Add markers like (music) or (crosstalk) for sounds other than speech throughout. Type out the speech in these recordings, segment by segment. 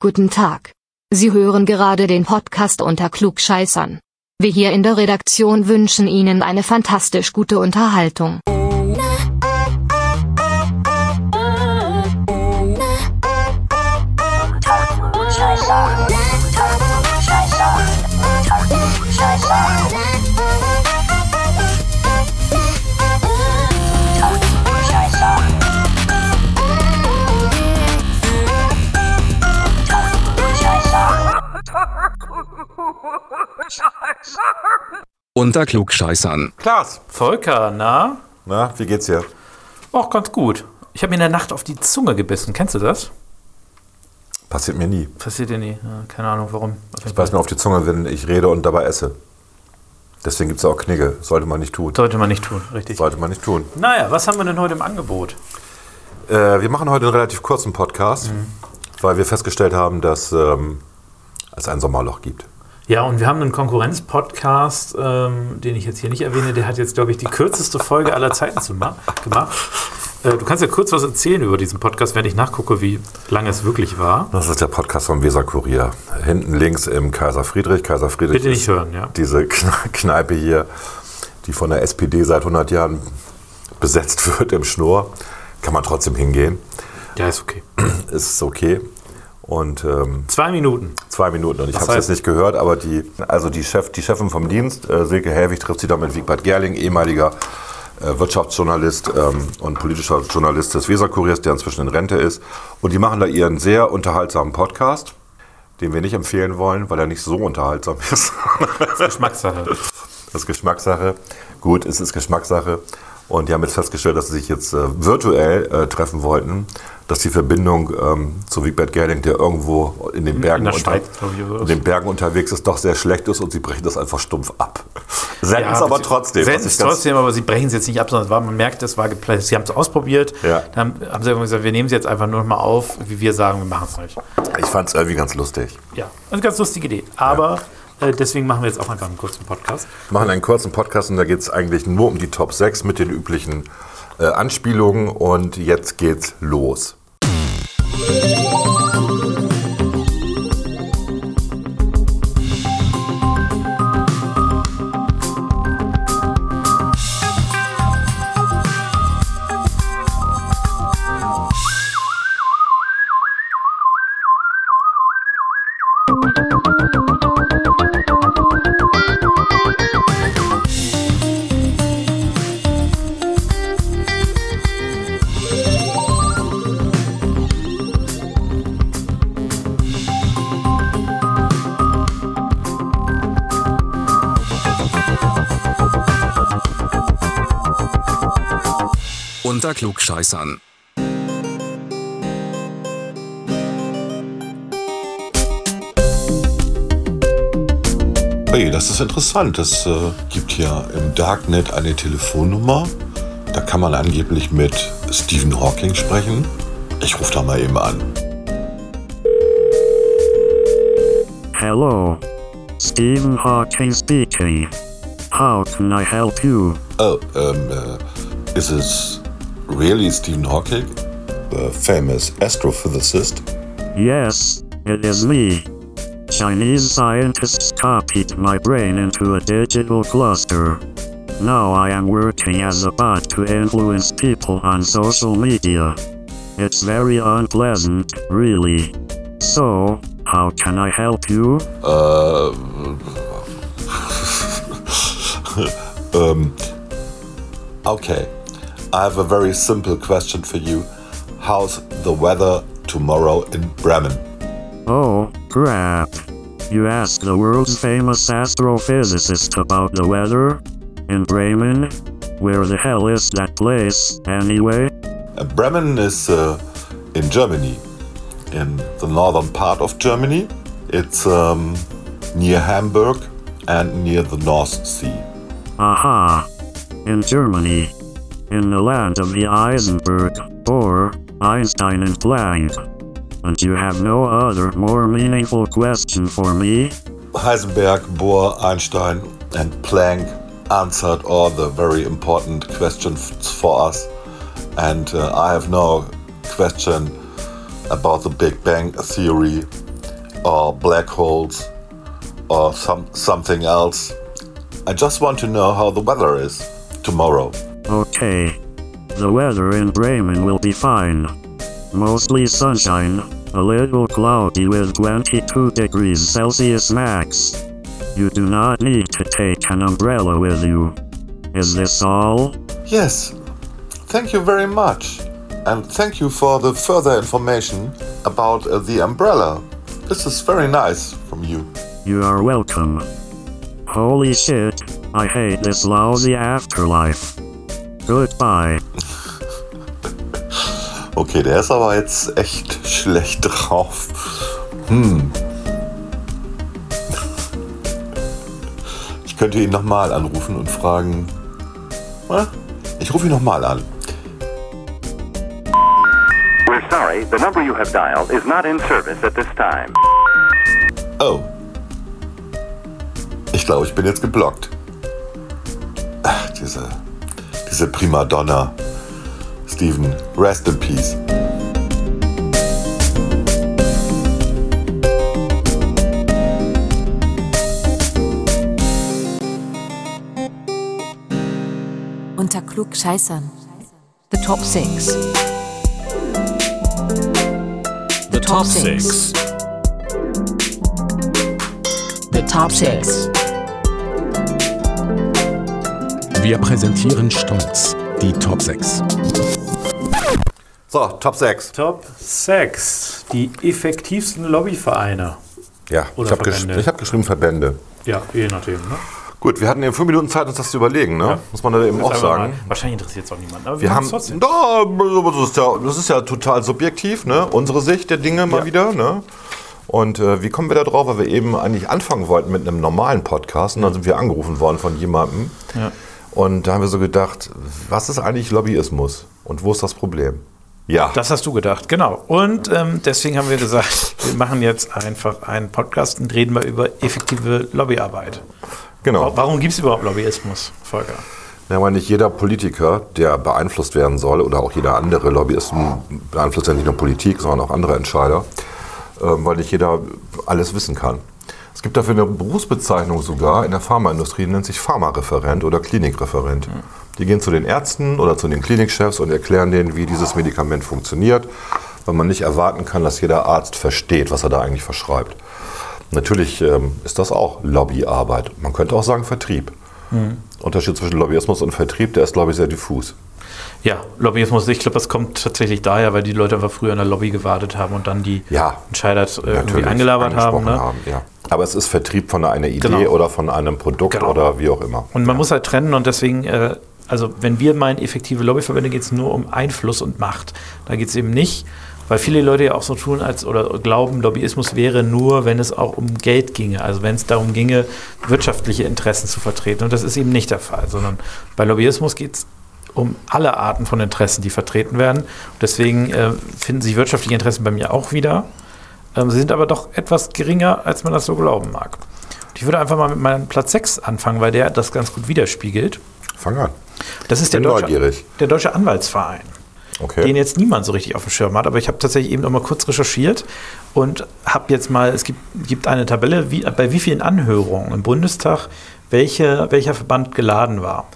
Guten Tag. Sie hören gerade den Podcast unter Klugscheißern. Wir hier in der Redaktion wünschen Ihnen eine fantastisch gute Unterhaltung. Unter Klugscheißern. Klaas, Volker, na? na, wie geht's dir? Auch ganz gut. Ich habe mir in der Nacht auf die Zunge gebissen. Kennst du das? Passiert mir nie. Passiert dir nie. Ja, keine Ahnung warum. Ich beiß mir auf die Zunge, wenn ich rede und dabei esse. Deswegen gibt's auch Knigge. Sollte man nicht tun. Sollte man nicht tun, richtig. Sollte man nicht tun. Naja, was haben wir denn heute im Angebot? Äh, wir machen heute einen relativ kurzen Podcast, weil wir festgestellt haben, dass ähm, es ein Sommerloch gibt. Ja, und wir haben einen Konkurrenz-Podcast, ähm, den ich jetzt hier nicht erwähne. Der hat jetzt, glaube ich, die kürzeste Folge aller Zeiten gemacht. Äh, du kannst ja kurz was erzählen über diesen Podcast, wenn ich nachgucke, wie lange es wirklich war. Das ist der Podcast vom Weser Kurier. Hinten links im Kaiser Friedrich. Kaiser Friedrich Bitte nicht ist hören, ja. diese Kne- Kneipe hier, die von der SPD seit 100 Jahren besetzt (laughs) wird im Schnurr. Kann man trotzdem hingehen. Ja, ist okay. Ist okay. Und ähm, Zwei Minuten. zwei Minuten. Und ich habe es jetzt nicht gehört, aber die, also die, Chef, die Chefin vom Dienst, äh, Silke Helwig, trifft sich da mit Wigbert Gerling, ehemaliger äh, Wirtschaftsjournalist ähm, und politischer Journalist des Weserkuriers, der inzwischen in Rente ist. Und die machen da ihren sehr unterhaltsamen Podcast, den wir nicht empfehlen wollen, weil er nicht so unterhaltsam (laughs) ist. Geschmackssache. Das ist Geschmackssache. Gut, es ist Geschmackssache. Und die haben jetzt festgestellt, dass sie sich jetzt äh, virtuell äh, treffen wollten, dass die Verbindung ähm, zu Wigbert Gerling, der irgendwo in den Bergen, der unter, Schweiz, ich, in den Bergen unterwegs ist, doch sehr schlecht ist und sie brechen das einfach stumpf ab. Senden es aber trotzdem. Senden es trotzdem, aber sie brechen es jetzt nicht ab, sondern war, man merkt, es war geplant. Sie haben es ausprobiert. Ja. Dann haben sie gesagt, wir nehmen es jetzt einfach nur noch mal auf, wie wir sagen, wir machen es nicht. Ich fand es irgendwie ganz lustig. Ja, eine ganz lustige Idee. Aber äh, deswegen machen wir jetzt auch einfach einen kurzen Podcast. Wir machen einen kurzen Podcast und da geht es eigentlich nur um die Top 6 mit den üblichen äh, Anspielungen. Und jetzt geht's los. Klugscheißern. Hey, das ist interessant. Es äh, gibt hier im Darknet eine Telefonnummer. Da kann man angeblich mit Stephen Hawking sprechen. Ich rufe da mal eben an. Hello. Stephen Hawking speaking. How can I help you? Oh, um, uh, is this really Stephen Hawking? The famous astrophysicist? Yes, it is me. Chinese scientists copied my brain into a digital cluster. Now I am working as a bot to influence people on social media. It's very unpleasant, really. So, how can I help you? Uh, (laughs) um, okay. I have a very simple question for you. How's the weather tomorrow in Bremen? Oh, crap. You asked the world's famous astrophysicist about the weather? In Bremen? Where the hell is that place, anyway? Uh, Bremen is uh, in Germany, in the northern part of Germany. It's um, near Hamburg and near the North Sea. Aha. In Germany. In the land of the Eisenberg, Bohr, Einstein, and Planck. And you have no other more meaningful question for me? Heisenberg, Bohr, Einstein, and Planck answered all the very important questions for us. And uh, I have no question about the Big Bang theory or black holes or some, something else. I just want to know how the weather is tomorrow. Okay. The weather in Bremen will be fine. Mostly sunshine, a little cloudy with 22 degrees Celsius max. You do not need to take an umbrella with you. Is this all? Yes, thank you very much. And thank you for the further information about uh, the umbrella. This is very nice from you. You are welcome. Holy shit, I hate this lousy afterlife. Goodbye. Okay, der ist aber jetzt echt schlecht drauf. Hm. Ich könnte ihn nochmal anrufen und fragen. Ich rufe ihn nochmal an. We're sorry, the number you have dialed is not in service at this time. Oh. Ich glaube, ich bin jetzt geblockt. Ach, diese, diese Primadonna. Steven, rest in peace. Unter Klugscheißern. The top six. The Top 6. The top six. Wir präsentieren stolz die Top 6. So, Top 6. Top 6. Die effektivsten Lobbyvereine. Ja, Oder ich habe gesch Verbände. ich hab geschrieben Verbände. Ja, je nachdem. Ne? Gut, wir hatten eben fünf Minuten Zeit, uns das zu überlegen, ne? Muss man da eben auch Einfach mal- sagen. Wahrscheinlich interessiert es auch niemanden. Aber Wir haben, trotzdem. da, das, ist ja, das ist ja total subjektiv, ne? unsere Sicht der Dinge mal Ja. wieder. Ne? Und äh, wie kommen wir da drauf? Weil wir eben eigentlich anfangen wollten mit einem normalen Podcast und dann sind wir angerufen worden von jemandem. Ja. Und da haben wir so gedacht, was ist eigentlich Lobbyismus und wo ist das Problem? Ja, Das hast du gedacht, genau. Und ähm, deswegen haben wir gesagt, wir machen jetzt einfach einen Podcast und reden mal über effektive Lobbyarbeit. genau. Warum gibt es überhaupt Lobbyismus, Volker? Ja, weil nicht jeder Politiker, der beeinflusst werden soll, oder auch jeder andere Lobbyisten beeinflusst ja nicht nur Politik, sondern auch andere Entscheider, ähm, weil nicht jeder alles wissen kann. Es gibt dafür eine Berufsbezeichnung sogar in der Pharmaindustrie, die nennt sich Pharmareferent oder Klinikreferent. Die gehen zu den Ärzten oder zu den Klinikchefs und erklären denen, wie dieses Medikament funktioniert, weil man nicht erwarten kann, dass jeder Arzt versteht, was er da eigentlich verschreibt. Natürlich ähm, ist das auch Lobbyarbeit. Man könnte auch sagen Vertrieb. Unterschied zwischen Lobbyismus und Vertrieb, der ist, glaube ich, sehr diffus. Ja, Lobbyismus, ich glaube, das kommt tatsächlich daher, weil die Leute einfach früher in der Lobby gewartet haben und dann die Ja, Entscheider äh, irgendwie Natürlich eingelabert haben. Ne? ja. Aber es ist Vertrieb von einer Idee Genau. oder von einem Produkt Genau. oder wie auch immer. Und man muss halt trennen und deswegen, äh, also wenn wir meinen, effektive Lobbyverbände, geht es nur um Einfluss und Macht. Da geht es eben nicht, weil viele Leute ja auch so tun, als oder glauben, Lobbyismus wäre nur, wenn es auch um Geld ginge, also wenn es darum ginge, wirtschaftliche Interessen zu vertreten. Und das ist eben nicht der Fall, sondern bei Lobbyismus geht es um alle Arten von Interessen, die vertreten werden. Deswegen äh, finden sich wirtschaftliche Interessen bei mir auch wieder. Ähm, sie sind aber doch etwas geringer, als man das so glauben mag. Und ich würde einfach mal mit meinem Platz 6 anfangen, weil der das ganz gut widerspiegelt. Fang an. Das ist der Deutsche, der Deutsche Anwaltsverein, Okay. den jetzt niemand so richtig auf dem Schirm hat. Aber ich habe tatsächlich eben noch mal kurz recherchiert und habe jetzt mal, es gibt, gibt eine Tabelle, wie, bei wie vielen Anhörungen im Bundestag welche, welcher Verband geladen war.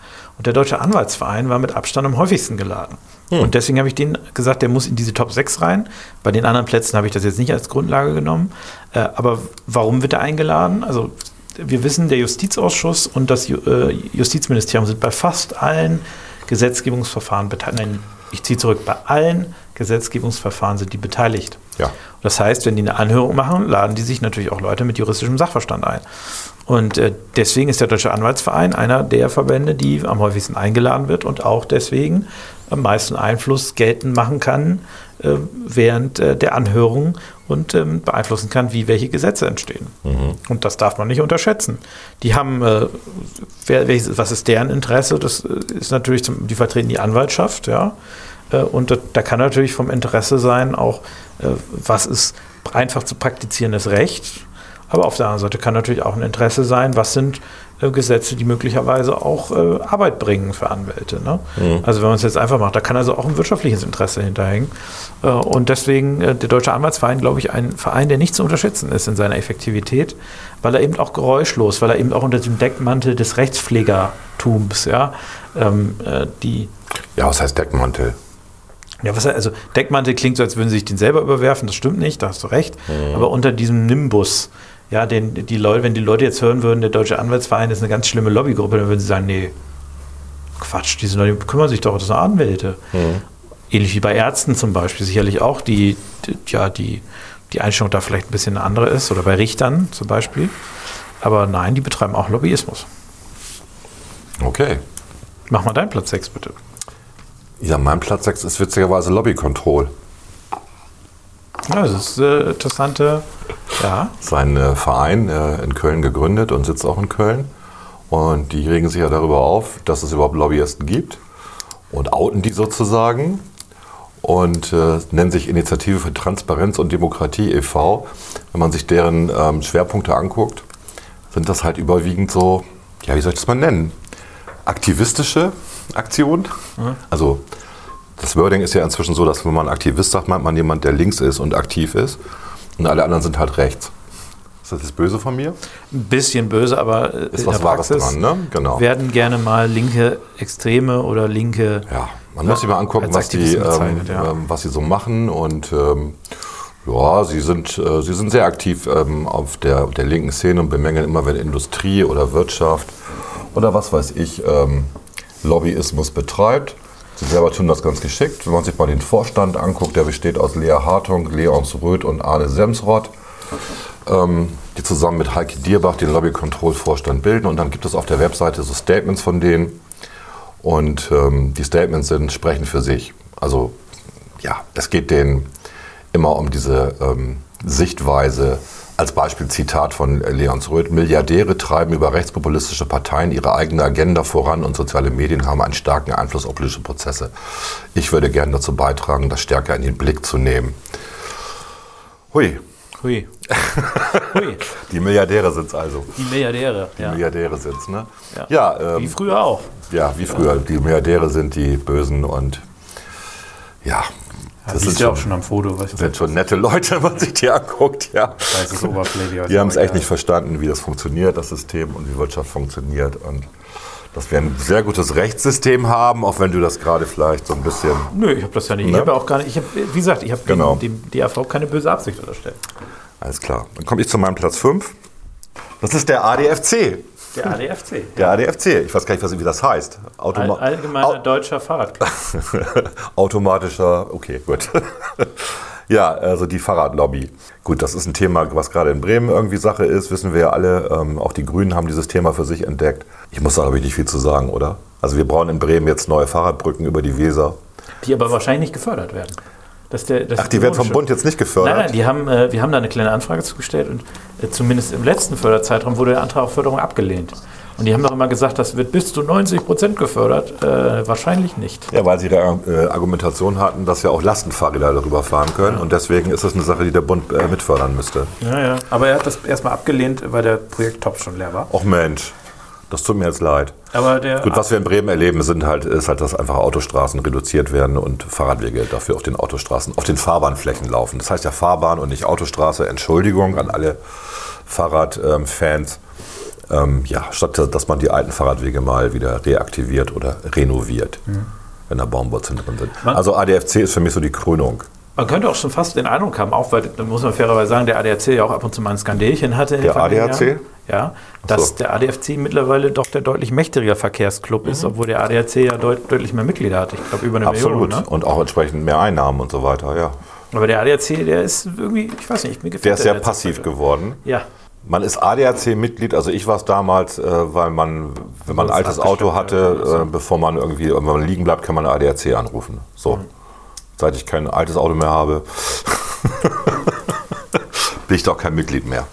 Und der Deutsche Anwaltsverein war mit Abstand am häufigsten geladen. Und deswegen habe ich den gesagt, der muss in diese Top 6 rein. Bei den anderen Plätzen habe ich das jetzt nicht als Grundlage genommen. Äh, aber warum wird er eingeladen? Also wir wissen, der Justizausschuss und das Ju- äh, Justizministerium sind bei fast allen Gesetzgebungsverfahren beteiligt. Nein, ich ziehe zurück, bei allen Gesetzgebungsverfahren sind die beteiligt. Ja. Das heißt, wenn die eine Anhörung machen, laden die sich natürlich auch Leute mit juristischem Sachverstand ein. Und äh, deswegen ist der Deutsche Anwaltsverein einer der Verbände, die am häufigsten eingeladen wird und auch deswegen am meisten Einfluss geltend machen kann äh, während äh, der Anhörung und ähm, beeinflussen kann, wie welche Gesetze entstehen. Und das darf man nicht unterschätzen. Die haben, äh, wer, welches, was ist deren Interesse? Das ist natürlich, zum, die vertreten die Anwaltschaft, ja. Äh, Und da, kann natürlich vom Interesse sein, auch äh, was ist einfach zu praktizierendes Recht. Aber auf der anderen Seite kann natürlich auch ein Interesse sein, was sind äh, Gesetze, die möglicherweise auch Arbeit bringen für Anwälte. Ne? Mhm. Also wenn man es jetzt einfach macht, da kann also auch ein wirtschaftliches Interesse hinterhängen. Und deswegen der Deutsche Anwaltsverein, glaube ich, ein Verein, der nicht zu unterschätzen ist in seiner Effektivität, weil er eben auch geräuschlos, weil er eben auch unter dem Deckmantel des Rechtspflegertums, ja, ähm, äh, die Ja, was heißt Deckmantel? Ja, was, also Deckmantel klingt so, als würden sie sich den selber überwerfen. Das stimmt nicht, da hast du recht. Aber unter diesem Nimbus, ja, den, die Leute, wenn die Leute jetzt hören würden, der Deutsche Anwaltsverein ist eine ganz schlimme Lobbygruppe, dann würden sie sagen, nee, Quatsch, die, sind, doch- die kümmern sich doch, das sind Anwälte. Ähnlich wie bei Ärzten zum Beispiel, sicherlich auch die, die, ja, die, die Einstellung da vielleicht ein bisschen eine andere ist, oder bei Richtern zum Beispiel. Aber nein, die betreiben auch Lobbyismus. Okay. Mach mal deinen Platz 6, bitte. Ja, mein Platz 6 ist witzigerweise Lobby Control. Ja, das ist äh, interessante, ja. Sein äh, Verein äh, in Köln gegründet und sitzt auch in Köln. Und die regen sich ja darüber auf, dass es überhaupt Lobbyisten gibt und outen die sozusagen und äh, nennen sich Initiative für Transparenz und Demokratie e.V. Wenn man sich deren ähm, Schwerpunkte anguckt, sind das halt überwiegend so, ja, wie soll ich das mal nennen? Aktivistische Aktionen. Also das Wording ist ja inzwischen so, dass wenn man Aktivist sagt, meint man jemand, der links ist und aktiv ist. Und alle anderen sind halt rechts. Ist das jetzt böse von mir? ein bisschen böse, aber äh, Ist in was der Wahres Praxis dran, ne? Genau. werden gerne mal linke Extreme oder linke. Ja, man muss sich mal angucken, was die, ähm, ja. ähm, was sie so machen. Und ähm, ja, sie sind, äh, sie sind sehr aktiv ähm, auf der, der linken Szene und bemängeln immer, wenn Industrie oder Wirtschaft oder was weiß ich, ähm, Lobbyismus betreibt. Sie selber tun das ganz geschickt. Wenn man sich mal den Vorstand anguckt, der besteht aus Lea Hartung, Leons Röth und Arne Semsrott, ähm, die zusammen mit Heike Dierbach den Lobby-Control-Vorstand bilden. Und dann gibt es auf der Webseite so Statements von denen. Und ähm, die Statements sind, sprechen für sich. Also ja, es geht denen immer um diese ähm, Sichtweise. Als Beispiel Zitat von Leons Röth. Milliardäre treiben über rechtspopulistische Parteien ihre eigene Agenda voran und soziale Medien haben einen starken Einfluss auf politische Prozesse. Ich würde gerne dazu beitragen, das stärker in den Blick zu nehmen. Hui, Hui. (laughs) Hui. die Milliardäre sind es also. Die Milliardäre. Die Ja. Milliardäre sind es, ne? Ja. Ja, Wie ähm, früher auch. ja, wie früher. Die Milliardäre sind die Bösen und ja, Das das ist sind ja auch schon am Foto. Was sind schon nette Leute, wenn man sich die anguckt, ja. weiß, ist oberflächlich. Die haben es echt nicht verstanden, wie das funktioniert, das System und wie Wirtschaft funktioniert. Und dass wir ein sehr gutes Rechtssystem haben, auch wenn du das gerade vielleicht so ein bisschen. Nö, ich habe das ja nicht. Ich Ne? habe ja auch gar nicht. Ich hab, wie gesagt, ich habe Genau. dem DAV keine böse Absicht unterstellt. Alles klar. Dann komme ich zu meinem Platz 5. Das ist der ADFC. Der ADFC. Der ADFC. Ich weiß gar nicht, wie das heißt. All, Automa allgemeiner Au- deutscher Fahrradclub. (laughs) Automatischer, okay, gut. (laughs) ja, also die Fahrradlobby. Gut, das ist ein Thema, was gerade in Bremen irgendwie Sache ist, wissen wir ja alle. Ähm, auch die Grünen haben dieses Thema für sich entdeckt. Ich muss da, glaube ich, nicht viel zu sagen, oder? Also wir brauchen in Bremen jetzt neue Fahrradbrücken über die Weser. Die aber wahrscheinlich nicht gefördert werden. Das ist der, das Ach, die werden vom. Bund jetzt nicht gefördert? Nein, nein, die haben, äh, wir haben da eine kleine Anfrage zugestellt und äh, zumindest im letzten Förderzeitraum wurde der Antrag auf Förderung abgelehnt. Und die haben doch immer gesagt, das wird bis zu 90 Prozent gefördert. Äh, wahrscheinlich nicht. Ja, weil sie ihre äh, Argumentation hatten, dass ja auch Lastenfahrräder darüber fahren können. Und deswegen ist das eine Sache, die der Bund äh, mitfördern müsste. Ja, ja. Aber er hat das erstmal abgelehnt, weil der Projekttopf schon leer war. Och Mensch, das tut mir jetzt leid. Aber Gut, was wir in Bremen erleben, sind halt, ist halt, dass einfach Autostraßen reduziert werden und Fahrradwege dafür auf den Autostraßen, auf den Fahrbahnflächen laufen. Das heißt ja Fahrbahn und nicht Autostraße. Entschuldigung an alle Fahrradfans. Ähm, ja, statt dass man die alten Fahrradwege mal wieder reaktiviert oder renoviert, wenn da Baumwurzeln drin sind. Man- Also ADFC ist für mich so die Krönung. Man könnte auch schon fast den Eindruck haben, auch weil, muss man fairerweise sagen, der ADAC ja auch ab und zu mal ein Skandelchen hatte. Der ADAC? Jahren. Ja, dass so. der ADFC mittlerweile doch der deutlich mächtigere Verkehrsclub ist, obwohl der ADAC ja deut deutlich mehr Mitglieder hat. Ich glaube, über eine Absolut. Million. Ne? Und auch entsprechend mehr Einnahmen und so weiter, ja. Aber der ADAC, der ist irgendwie, ich weiß nicht, mir gefällt Der ist sehr letzte passiv Zeit. geworden. Ja, Man ist ADAC-Mitglied, also ich war es damals, äh, weil man, wenn man ein altes Auto hatte, oder äh, bevor man irgendwie, wenn man liegen bleibt, kann man ADAC anrufen. So. Mhm. Seit ich kein altes Auto mehr habe, (laughs) bin ich doch kein Mitglied mehr.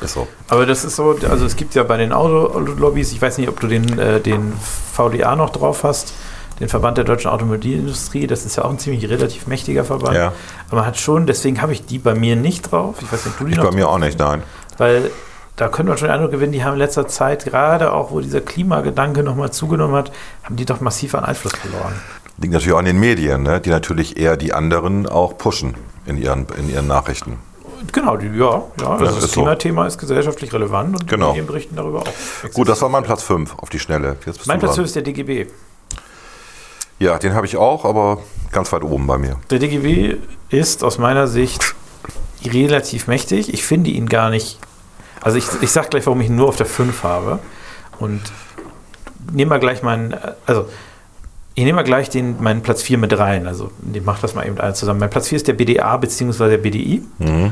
Ist so. aber das ist so, also es gibt ja bei den Autolobbys, ich weiß nicht, ob du den, äh, den VDA noch drauf hast, den Verband der deutschen Automobilindustrie, das ist ja auch ein ziemlich relativ mächtiger Verband. Ja. Aber man hat schon, deswegen habe ich die bei mir nicht drauf. Ich weiß nicht, ob du die Ich noch bei mir auch nicht, nein. Weil da könnte man schon den Eindruck gewinnen, die haben in letzter Zeit, gerade auch wo dieser Klimagedanke nochmal zugenommen hat, haben die doch massiv an Einfluss verloren. Liegt natürlich auch an den Medien, ne? die natürlich eher die anderen auch pushen in ihren, in ihren Nachrichten. Genau, die, ja, ja. Also das so. Klimathema ist gesellschaftlich relevant und Genau. die Medien berichten darüber auch. Gut, das war mein Platz 5 auf die Schnelle. Mein Platz dran. fünf ist der DGB. Ja, den habe ich auch, aber ganz weit oben bei mir. Der DGB ist aus meiner Sicht relativ mächtig. Ich finde ihn gar nicht. Also ich, ich sage gleich, warum ich ihn nur auf der 5 habe. Und nehme mal gleich meinen, also ich nehme mal gleich den, meinen Platz 4 mit rein. Also ich mache das mal eben alle zusammen. Mein Platz 4 ist der BDA bzw. der BDI. Äh,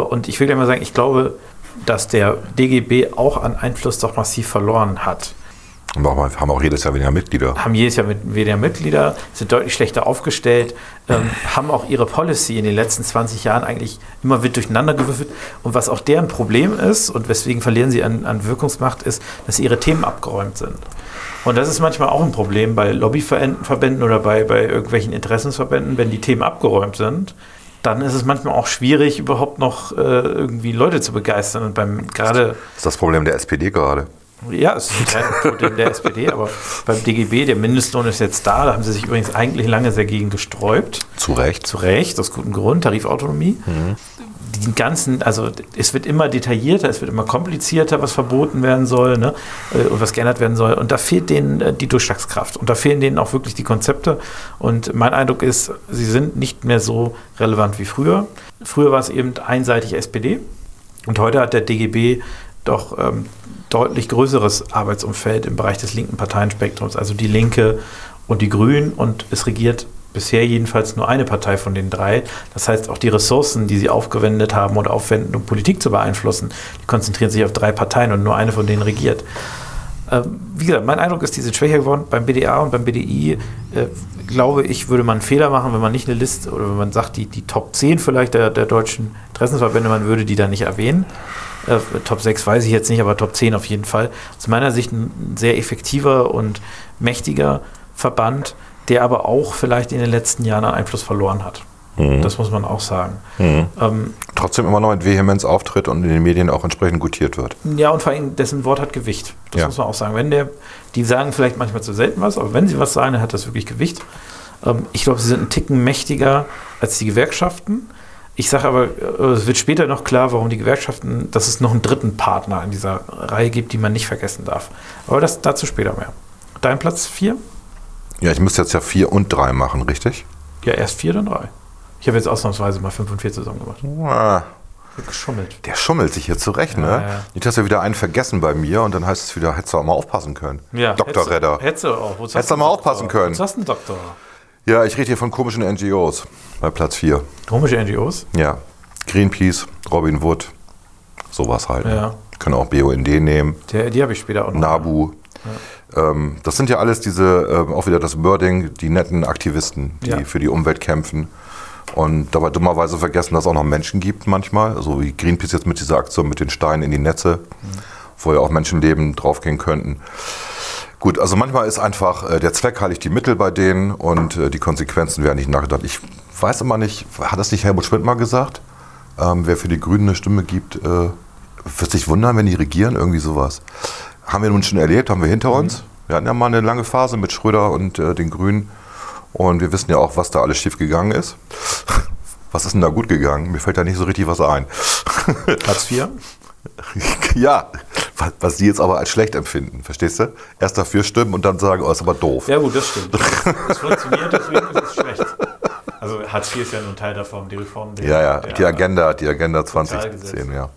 Und ich will gleich mal sagen, ich glaube, dass der DGB auch an Einfluss doch massiv verloren hat. Und auch, haben auch jedes Jahr weniger Mitglieder. haben jedes Jahr weniger Mitglieder, sind deutlich schlechter aufgestellt, ähm, haben auch ihre Policy in den letzten 20 Jahren eigentlich immer wird durcheinander gewürfelt. Und was auch deren Problem ist und weswegen verlieren sie an, an Wirkungsmacht, ist, dass ihre Themen abgeräumt sind. Und das ist manchmal auch ein Problem bei Lobbyverbänden oder bei, bei irgendwelchen Interessensverbänden, wenn die Themen abgeräumt sind. Dann ist es manchmal auch schwierig, überhaupt noch äh, irgendwie Leute zu begeistern. Und beim gerade Das ist das Problem der SPD gerade. ja, es ist kein (laughs) Problem der SPD, aber beim DGB, der Mindestlohn ist jetzt da. Da haben sie sich übrigens eigentlich lange sehr gegen gesträubt. Zu Recht. Zu Recht, aus gutem Grund, Tarifautonomie. Die ganzen, also es wird immer detaillierter, es wird immer komplizierter, was verboten werden soll ne, äh, und was geändert werden soll. Und da fehlt denen äh, die Durchschlagskraft. Und da fehlen denen auch wirklich die Konzepte. Und mein Eindruck ist, sie sind nicht mehr so relevant wie früher. Früher war es eben einseitig SPD. Und heute hat der DGB doch ähm, deutlich größeres Arbeitsumfeld im Bereich des linken Parteienspektrums, also die Linke und die Grünen. Und es regiert bisher jedenfalls nur eine Partei von den drei. Das heißt, auch die Ressourcen, die sie aufgewendet haben oder aufwenden, um Politik zu beeinflussen, die konzentrieren sich auf drei Parteien und nur eine von denen regiert. Ähm, wie gesagt, mein Eindruck ist, die sind schwächer geworden. Beim BDA und beim BDI, äh, glaube ich, würde man einen Fehler machen, wenn man nicht eine Liste oder wenn man sagt, die, die Top 10 vielleicht der, der deutschen Interessensverbände, man würde die da nicht erwähnen. Äh, Top 6 weiß ich jetzt nicht, aber Top 10 auf jeden Fall. Aus meiner Sicht ein sehr effektiver und mächtiger Verband, der aber auch vielleicht in den letzten Jahren an Einfluss verloren hat. Das muss man auch sagen. Ähm, Trotzdem immer noch mit Vehemenz auftritt und in den Medien auch entsprechend gutiert wird. ja, und vor allem, dessen Wort hat Gewicht. Das Ja. muss man auch sagen. Wenn der, die sagen vielleicht manchmal zu selten was, aber wenn sie was sagen, dann hat das wirklich Gewicht. Ähm, ich glaube, sie sind einen Ticken mächtiger als die Gewerkschaften. Ich sage aber, äh, es wird später noch klar, warum die Gewerkschaften, dass es noch einen dritten Partner in dieser Reihe gibt, die man nicht vergessen darf. Aber das dazu später mehr. Dein Platz 4? Ja, ich müsste jetzt ja vier und drei machen, richtig? Ja, erst 4, dann 3. Ich habe jetzt ausnahmsweise mal 5 und 4 zusammen gemacht. Geschummelt. der schummelt sich hier zurecht, ne? Ja, ja. Nicht, dass er wieder einen vergessen bei mir und dann heißt es wieder, hättest du auch mal aufpassen können. Dr. Redder. Hättest du auch. Hättest du mal Doktor? aufpassen können. Wozu hast du einen Doktor? Ja, ich rede hier von komischen NGOs bei Platz 4. Komische NGOs? Ja, Greenpeace, Robin Wood, sowas halt. ne? Ja. Können auch BUND nehmen, Der, die habe ich später auch noch. NABU. Ähm, das sind ja alles diese, ähm, auch wieder das Wording, die netten Aktivisten, die Ja. für die Umwelt kämpfen. Und dabei dummerweise vergessen, dass es auch noch Menschen gibt manchmal, so wie Greenpeace jetzt mit dieser Aktion mit den Steinen in die Netze, wo ja auch Menschenleben draufgehen könnten. Gut, also manchmal ist einfach äh, der Zweck heiligt die Mittel bei denen und äh, die Konsequenzen werden nicht nachgedacht. Ich weiß immer nicht, hat das nicht Helmut Schmidt mal gesagt? Ähm, wer für die Grünen eine Stimme gibt, äh, wird sich wundern, wenn die regieren, irgendwie sowas. Haben wir nun schon erlebt, haben wir hinter uns. Wir hatten ja mal eine lange Phase mit Schröder und äh, den Grünen und wir wissen ja auch, was da alles schief gegangen ist. (laughs) Was ist denn da gut gegangen? Mir fällt da nicht so richtig was ein. (laughs) Platz 4? (laughs) ja, was, was die jetzt aber als schlecht empfinden, verstehst du? Erst dafür stimmen und dann sagen, oh, ist aber doof. Ja gut, das stimmt. Es funktioniert, deswegen ist es schlecht. Also Hartz IV ist ja nur ein Teil davon, die Reform. Der, Ja, ja, der- die Agenda, die Agenda Sozialgesetz. 2010, ja.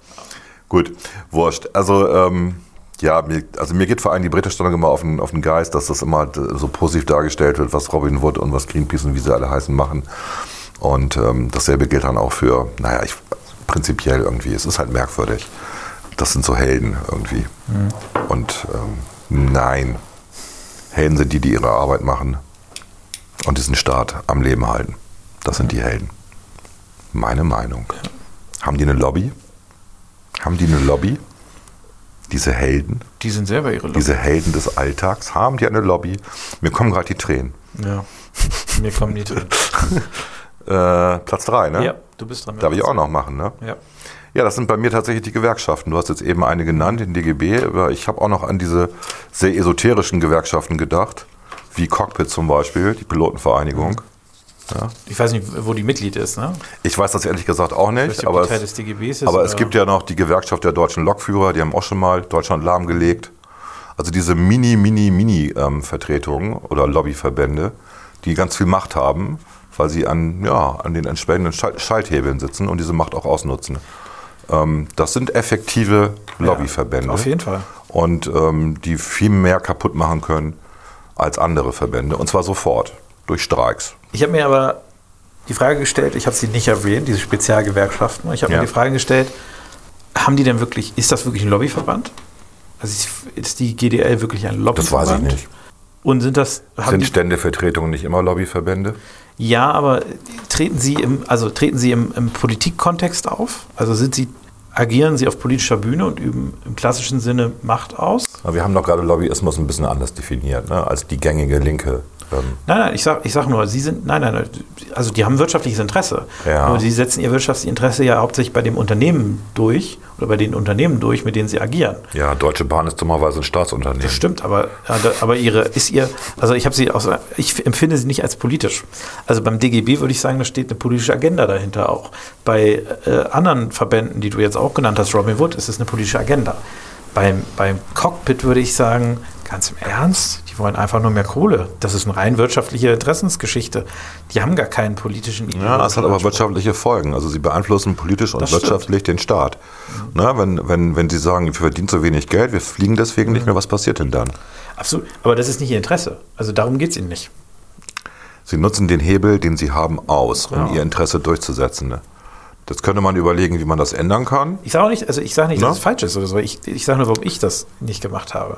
Gut, wurscht. Also, ähm, ja, mir, also mir geht vor allem die Berichterstattung immer auf den, auf den Geist, dass das immer äh, so positiv dargestellt wird, was Robin Wood und was Greenpeace und wie sie alle heißen machen. Und ähm, dasselbe gilt dann auch für, naja, ich, prinzipiell irgendwie. Es ist halt merkwürdig. Das sind so Helden irgendwie. Und ähm, nein, Helden sind die, die ihre Arbeit machen und diesen Staat am Leben halten. Das sind die Helden. Meine Meinung. Haben die eine Lobby? Haben die eine Lobby? Diese Helden, Die sind selber ihre Lobby. diese Helden des Alltags, haben die eine Lobby? Mir kommen gerade die Tränen. Ja. Mir kommen die Tränen. (laughs) Äh, Platz 3, ne? Ja, du bist dran. Darf ich auch noch machen, ne? Ja. Ja, das sind bei mir tatsächlich die Gewerkschaften. Du hast jetzt eben eine genannt, den DGB, aber ich habe auch noch an diese sehr esoterischen Gewerkschaften gedacht, wie Cockpit zum Beispiel, die Pilotenvereinigung. Ja. Ich weiß nicht, wo die Mitglied ist, ne? Ich weiß das ehrlich gesagt auch nicht, aber, Teil es, des DGBs ist. aber es gibt ja noch die Gewerkschaft der deutschen Lokführer, die haben auch schon mal Deutschland lahmgelegt. Also diese Mini, Mini, Mini-Vertretungen oder Lobbyverbände, die ganz viel Macht haben, weil sie an, ja, an den entsprechenden Schal- Schalthebeln sitzen und diese Macht auch ausnutzen. Ähm, das sind effektive Lobbyverbände. auf jeden Fall. Und ähm, die viel mehr kaputt machen können als andere Verbände. Und zwar sofort, durch Streiks. Ich habe mir aber die Frage gestellt, ich habe sie nicht erwähnt, diese Spezialgewerkschaften. Ich habe Ja. mir die Frage gestellt, haben die denn wirklich, ist das wirklich ein Lobbyverband? Also ist- die GDL wirklich ein Das Lobbyverband? weiß ich nicht. Und sind das, Sind die, Ständevertretungen nicht immer Lobbyverbände? ja, aber treten sie im, also treten sie im, im Politikkontext auf? Also sind sie, agieren sie auf politischer Bühne und üben im klassischen Sinne Macht aus? Aber wir haben doch gerade Lobbyismus ein bisschen anders definiert, ne, als die gängige Linke. Ähm, Nein, nein, ich sag, ich sag nur, sie sind, nein, nein, also die haben wirtschaftliches Interesse. Ja. Nur sie setzen ihr wirtschaftliches Interesse ja hauptsächlich bei dem Unternehmen durch oder bei den Unternehmen durch, mit denen sie agieren. ja, Deutsche Bahn ist dummerweise ein Staatsunternehmen. Das stimmt, aber, aber ihre, ist ihr, also ich habe sie aus, ich empfinde sie nicht als politisch. Also beim DGB würde ich sagen, da steht eine politische Agenda dahinter auch. Bei äh, anderen Verbänden, die du jetzt auch genannt hast, Robin Wood, ist es eine politische Agenda. Beim, beim Cockpit würde ich sagen, ganz im Ernst, die wollen einfach nur mehr Kohle. Das ist eine rein wirtschaftliche Interessensgeschichte. Die haben gar keinen politischen Ja, das hat aber wirtschaftliche Folgen. Also sie beeinflussen politisch und Das stimmt. wirtschaftlich den Staat. Na, wenn, wenn, wenn sie sagen, wir verdienen zu wenig Geld, wir fliegen deswegen nicht mehr, was passiert denn dann? Absolut, aber das ist nicht ihr Interesse. Also darum geht es ihnen nicht. Sie nutzen den Hebel, den sie haben, aus, um Ja. ihr Interesse durchzusetzen. ne? Das könnte man überlegen, wie man das ändern kann. Ich sage auch nicht, also ich sage nicht, Na? dass es falsch ist oder so. Ich, ich sage nur, warum ich das nicht gemacht habe.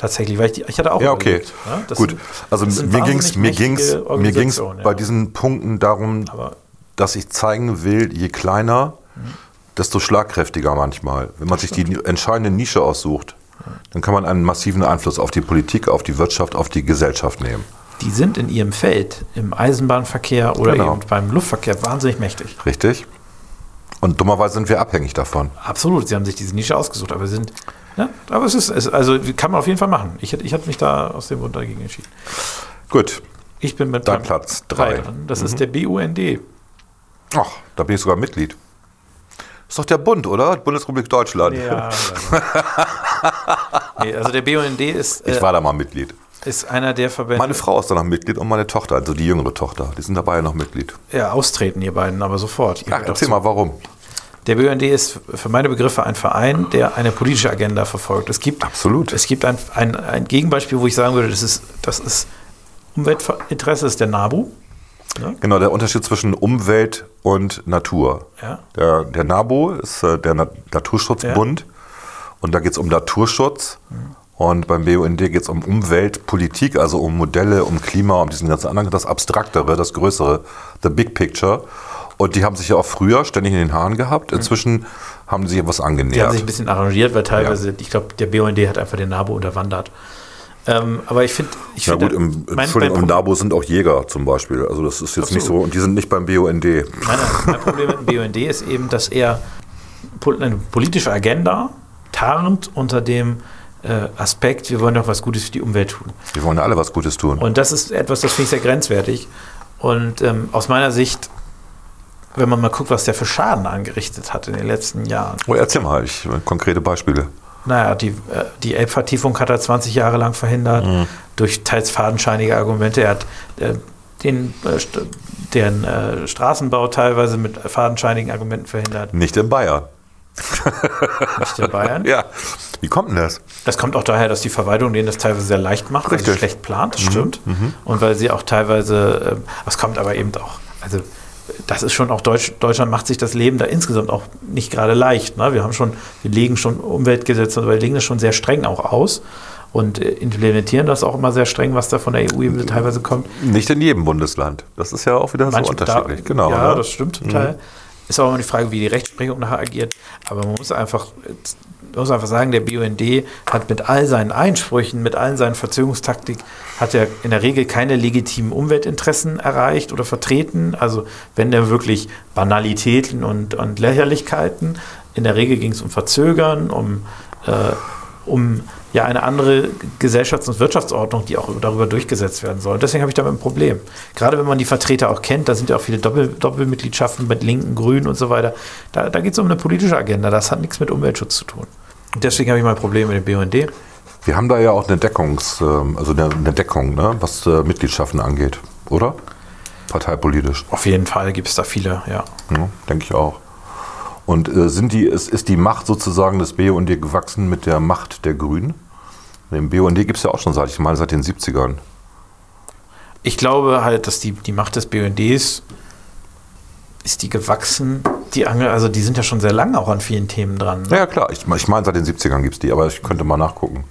Tatsächlich, weil ich, die, ich hatte auch Ja, okay. überlegt, ja, das Gut. Also mir ging es mir ging's, mir ging's Organisationen, bei ja. diesen Punkten darum, Aber- dass ich zeigen will, je kleiner, desto schlagkräftiger manchmal. Wenn man sich die entscheidende Nische aussucht, dann kann man einen massiven Einfluss auf die Politik, auf die Wirtschaft, auf die Gesellschaft nehmen. Die sind in ihrem Feld, im Eisenbahnverkehr oder Genau. eben beim Luftverkehr wahnsinnig mächtig. Richtig? Und dummerweise sind wir abhängig davon. Absolut, sie haben sich diese Nische ausgesucht, aber sind, ja, aber es ist, es, also kann man auf jeden Fall machen. Ich, ich hatte mich da aus dem Grund dagegen entschieden. Gut. Ich bin mit Dein Platz drei drei. Mhm. Das ist der BUND. Ach, da bin ich sogar Mitglied. Ist doch der Bund, oder? Bundesrepublik Deutschland. Ja, (laughs) nee, also der BUND ist, Ich äh, war da mal Mitglied. ist einer der Verbände. Meine Frau ist da noch Mitglied und meine Tochter, also die jüngere Tochter. Die sind dabei noch Mitglied. Ja, austreten, ihr beiden, aber sofort. Ihr Ja, erzähl mal, warum. Der BUND ist für meine Begriffe ein Verein, der eine politische Agenda verfolgt. Es gibt, Absolut. Es gibt ein, ein, ein Gegenbeispiel, wo ich sagen würde, das ist, das ist Umweltinteresse, ist der NABU. Genau, der Unterschied zwischen Umwelt und Natur. Ja. Der, der NABO ist äh, der Na Naturschutzbund und da geht es um Naturschutz. Und beim BUND geht es um Umweltpolitik, also um Modelle, um Klima, um diesen ganzen anderen, das Abstraktere, das Größere, the big picture. Und die haben sich ja auch früher ständig in den Haaren gehabt. Inzwischen haben sie was Die haben angenähert. sich ein bisschen arrangiert, weil teilweise, ich glaube, der BUND hat einfach den NABU unterwandert. Ähm, aber ich finde, ich Na finde, gut, im, mein- Entschuldigung, mein im NABO sind auch Jäger zum Beispiel. Also das ist jetzt nicht so, Absolut. und die sind nicht beim BUND. Nein, nein, mein Problem mit dem BUND ist eben, dass er eine politische Agenda tarnt unter dem äh, Aspekt, wir wollen doch was Gutes für die Umwelt tun. Wir wollen ja alle was Gutes tun. Und das ist etwas, das finde ich sehr grenzwertig. Und ähm, aus meiner Sicht, wenn man mal guckt, was der für Schaden angerichtet hat in den letzten Jahren. Oh, erzähl mal, ich, konkrete Beispiele. Naja, die, äh, die Elbvertiefung hat er 20 Jahre lang verhindert, durch teils fadenscheinige Argumente. Er hat äh, den, äh, den äh, Straßenbau teilweise mit fadenscheinigen Argumenten verhindert. Nicht in Bayern. Nicht in Bayern. (laughs) Ja. Wie kommt denn das? Das kommt auch daher, dass die Verwaltung denen das teilweise sehr leicht macht, weil sie Richtig. schlecht plant, das stimmt. Und weil sie auch teilweise, ähm, es kommt aber eben auch, also das ist schon auch Deutsch, Deutschland macht sich das Leben da insgesamt auch nicht gerade leicht. Ne? Wir haben schon, wir legen schon Umweltgesetze, wir legen das schon sehr streng auch aus und äh, implementieren das auch immer sehr streng, was da von der EU-Ebene teilweise kommt. Nicht in jedem Bundesland. Das ist ja auch wieder so Manche- unterschiedlich. Da, genau. Ja, ne? das stimmt zum Teil. Ist auch immer die Frage, wie die Rechtsprechung nachher agiert. Aber man muss einfach, man muss einfach sagen, der BUND hat mit all seinen Einsprüchen, mit all seinen Verzögerungstaktik, hat er in der Regel keine legitimen Umweltinteressen erreicht oder vertreten. Also wenn der wirklich Banalitäten und, und Lächerlichkeiten, in der Regel ging es um Verzögern, um, äh, um ja eine andere Gesellschafts- und Wirtschaftsordnung, die auch darüber durchgesetzt werden soll. Deswegen habe ich damit ein Problem. Gerade wenn man die Vertreter auch kennt, da sind ja auch viele Doppel Doppelmitgliedschaften mit Linken, Grünen und so weiter. Da, da geht es um eine politische Agenda. Das hat nichts mit Umweltschutz zu tun. Und deswegen habe ich mal ein Problem mit dem BUND. Wir haben da ja auch eine Deckungs, ähm, also eine, eine Deckung, ne, was äh, Mitgliedschaften angeht, oder? Parteipolitisch. Auf jeden Fall gibt es da viele, ja. Ja, denke ich auch. Und äh, sind die, ist, ist die Macht sozusagen des BUND gewachsen mit der Macht der Grünen? Den BUND gibt es ja auch schon seit, ich meine, seit den 70ern. Ich glaube halt, dass die, die Macht des BUNDs ist die gewachsen. Die Angel, also die sind ja schon sehr lange auch an vielen Themen dran. Ne? Ja, klar, ich, ich meine, seit den 70ern gibt es die, aber ich könnte mal nachgucken.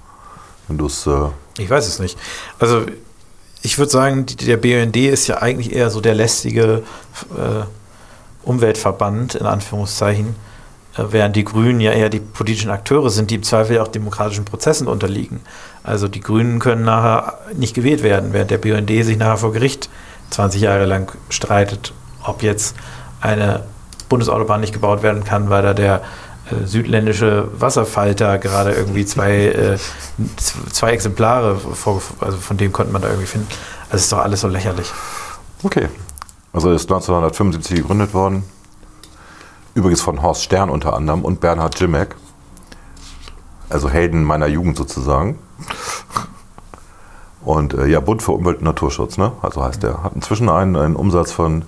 Wenn du es. Äh, Ich weiß es nicht. Also ich würde sagen, die, der BUND ist ja eigentlich eher so der lästige äh, Umweltverband, in Anführungszeichen, äh, während die Grünen ja eher die politischen Akteure sind, die im Zweifel ja auch demokratischen Prozessen unterliegen. Also die Grünen können nachher nicht gewählt werden, während der BUND sich nachher vor Gericht 20 Jahre lang streitet, ob jetzt eine Bundesautobahn nicht gebaut werden kann, weil da der äh, südländische Wasserfalter gerade irgendwie zwei, äh, zwei Exemplare, vor, also von dem konnte man da irgendwie finden. Also es ist doch alles so lächerlich. okay. Also ist 1975 gegründet worden. Übrigens von Horst Stern unter anderem und Bernhard Jimmeck. Also Helden meiner Jugend sozusagen. Und äh, ja, Bund für Umwelt und Naturschutz, ne? Also heißt der. Hat inzwischen einen, einen Umsatz von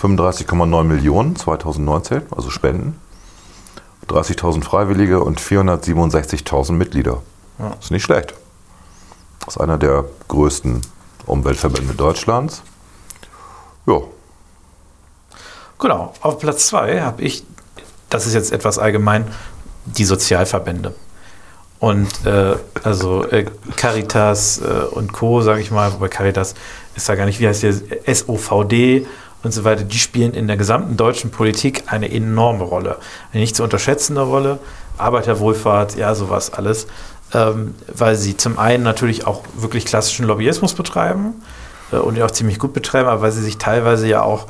35,9 Millionen 2019, also Spenden. 30.000 Freiwillige und 467.000 Mitglieder. Ja. Ist nicht schlecht. Ist einer der größten Umweltverbände Deutschlands. Ja, Genau, auf Platz zwei habe ich, das ist jetzt etwas allgemein, die Sozialverbände. Und äh, also äh, Caritas äh, und Co., sage ich mal, wobei Caritas ist da gar nicht, wie heißt der, SOVD und so weiter, die spielen in der gesamten deutschen Politik eine enorme Rolle. Eine nicht zu unterschätzende Rolle. Arbeiterwohlfahrt, ja, sowas alles. Ähm, weil sie zum einen natürlich auch wirklich klassischen Lobbyismus betreiben und ihn auch ziemlich gut betreiben, aber weil sie sich teilweise ja auch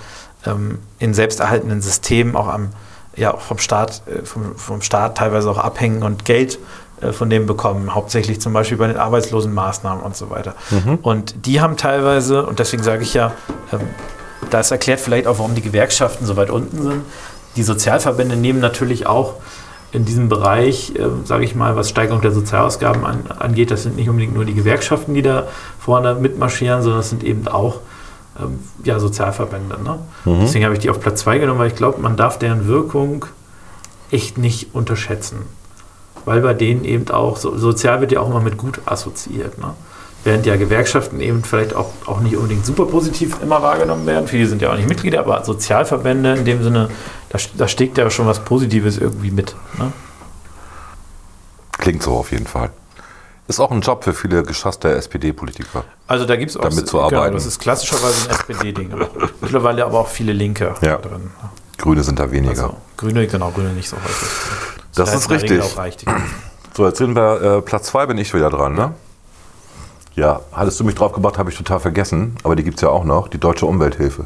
ähm, in selbsterhaltenden Systemen auch am, ja, auch vom Staat, äh, vom, vom Staat teilweise auch abhängen und Geld äh, von dem bekommen, hauptsächlich zum Beispiel bei den Arbeitslosenmaßnahmen und so weiter. Und die haben teilweise, und deswegen sage ich ja, ähm, das erklärt vielleicht auch, warum die Gewerkschaften so weit unten sind. Die Sozialverbände nehmen natürlich auch in diesem Bereich, äh, sage ich mal, was Steigerung der Sozialausgaben an, angeht, das sind nicht unbedingt nur die Gewerkschaften, die da vorne mitmarschieren, sondern es sind eben auch ähm, ja, Sozialverbände. Ne? Deswegen habe ich die auf Platz 2 genommen, weil ich glaube, man darf deren Wirkung echt nicht unterschätzen. Weil bei denen eben auch, so, sozial wird ja auch immer mit gut assoziiert. Ne? Während ja Gewerkschaften eben vielleicht auch, auch nicht unbedingt super positiv immer wahrgenommen werden. Viele sind ja auch nicht Mitglieder, aber Sozialverbände in dem Sinne, da, da steckt ja schon was Positives irgendwie mit. Ne? klingt so auf jeden Fall. Ist auch ein Job für viele geschasste SPD-Politiker. Also da gibt es auch Damit zu arbeiten. Genau, das ist klassischerweise ein SPD-Ding. Mittlerweile aber auch viele Linke Ja. drin. Grüne sind da weniger. Also Grüne, genau, Grüne nicht so häufig. Das Da ist richtig. Auch reicht. So, jetzt sind wir, äh, Platz zwei bin ich wieder dran, ne? Ja, hattest du mich drauf gebracht, habe ich total vergessen, aber die gibt es ja auch noch, die Deutsche Umwelthilfe.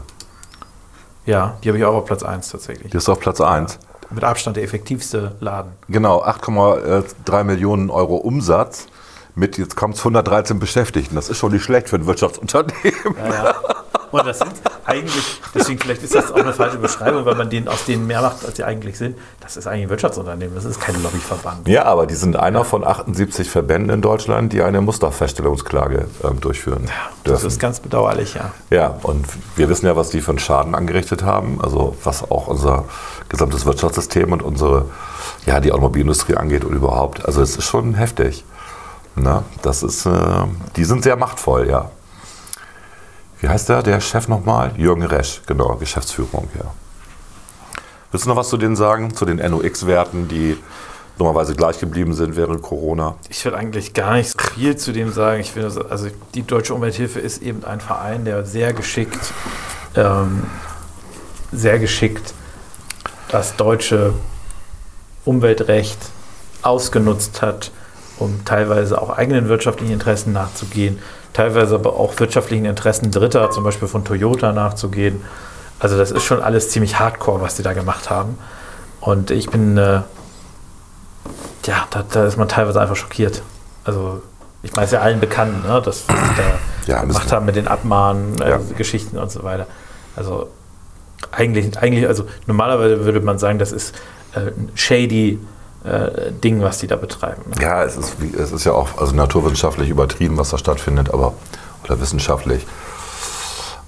Ja, die habe ich auch auf Platz 1 tatsächlich. Die ist auf Platz eins. Mit Abstand der effektivste Laden. Genau, 8,3 Millionen Euro Umsatz mit, jetzt kommt es 113 Beschäftigten. Das ist schon nicht schlecht für ein Wirtschaftsunternehmen. Ja, ja. (laughs) Und das sind eigentlich, deswegen vielleicht ist das auch eine falsche Beschreibung, weil man denen aus denen mehr macht, als sie eigentlich sind. Das ist eigentlich ein Wirtschaftsunternehmen, das ist kein Lobbyverband. Ja, aber die sind einer von 78 Verbänden in Deutschland, die eine Musterfeststellungsklage ähm, durchführen Das dürfen. ist ganz bedauerlich, ja. Ja, und wir wissen ja, was die für einen Schaden angerichtet haben, also was auch unser gesamtes Wirtschaftssystem und unsere, ja, die Automobilindustrie angeht und überhaupt. Also es ist schon heftig. Na, das ist, äh, die sind sehr machtvoll, ja. Wie heißt der, der Chef nochmal? Jürgen Resch, genau, Geschäftsführung, ja. Willst du noch was zu denen sagen, zu den NOx-Werten, die normalerweise gleich geblieben sind während Corona? Ich will eigentlich gar nicht viel zu dem sagen. Ich das- also die Deutsche Umwelthilfe ist eben ein Verein, der sehr geschickt, ähm, sehr geschickt das deutsche Umweltrecht ausgenutzt hat, um teilweise auch eigenen wirtschaftlichen Interessen nachzugehen, teilweise aber auch wirtschaftlichen Interessen Dritter, zum Beispiel von Toyota nachzugehen. Also das ist schon alles ziemlich hardcore, was die da gemacht haben. Und ich bin, äh, ja, da, da ist man teilweise einfach schockiert. Also, ich meine, es ist ja allen bekannt, ne, dass was sie da (clears throat) Ja, gemacht haben mit den Abmahnen, äh, Ja. Geschichten und so weiter. Also, eigentlich, eigentlich, also normalerweise würde man sagen, das ist äh, ein shady äh, Ding, was die da betreiben. Ne? Ja, es ist, es ist ja auch also naturwissenschaftlich übertrieben, was da stattfindet, aber oder wissenschaftlich.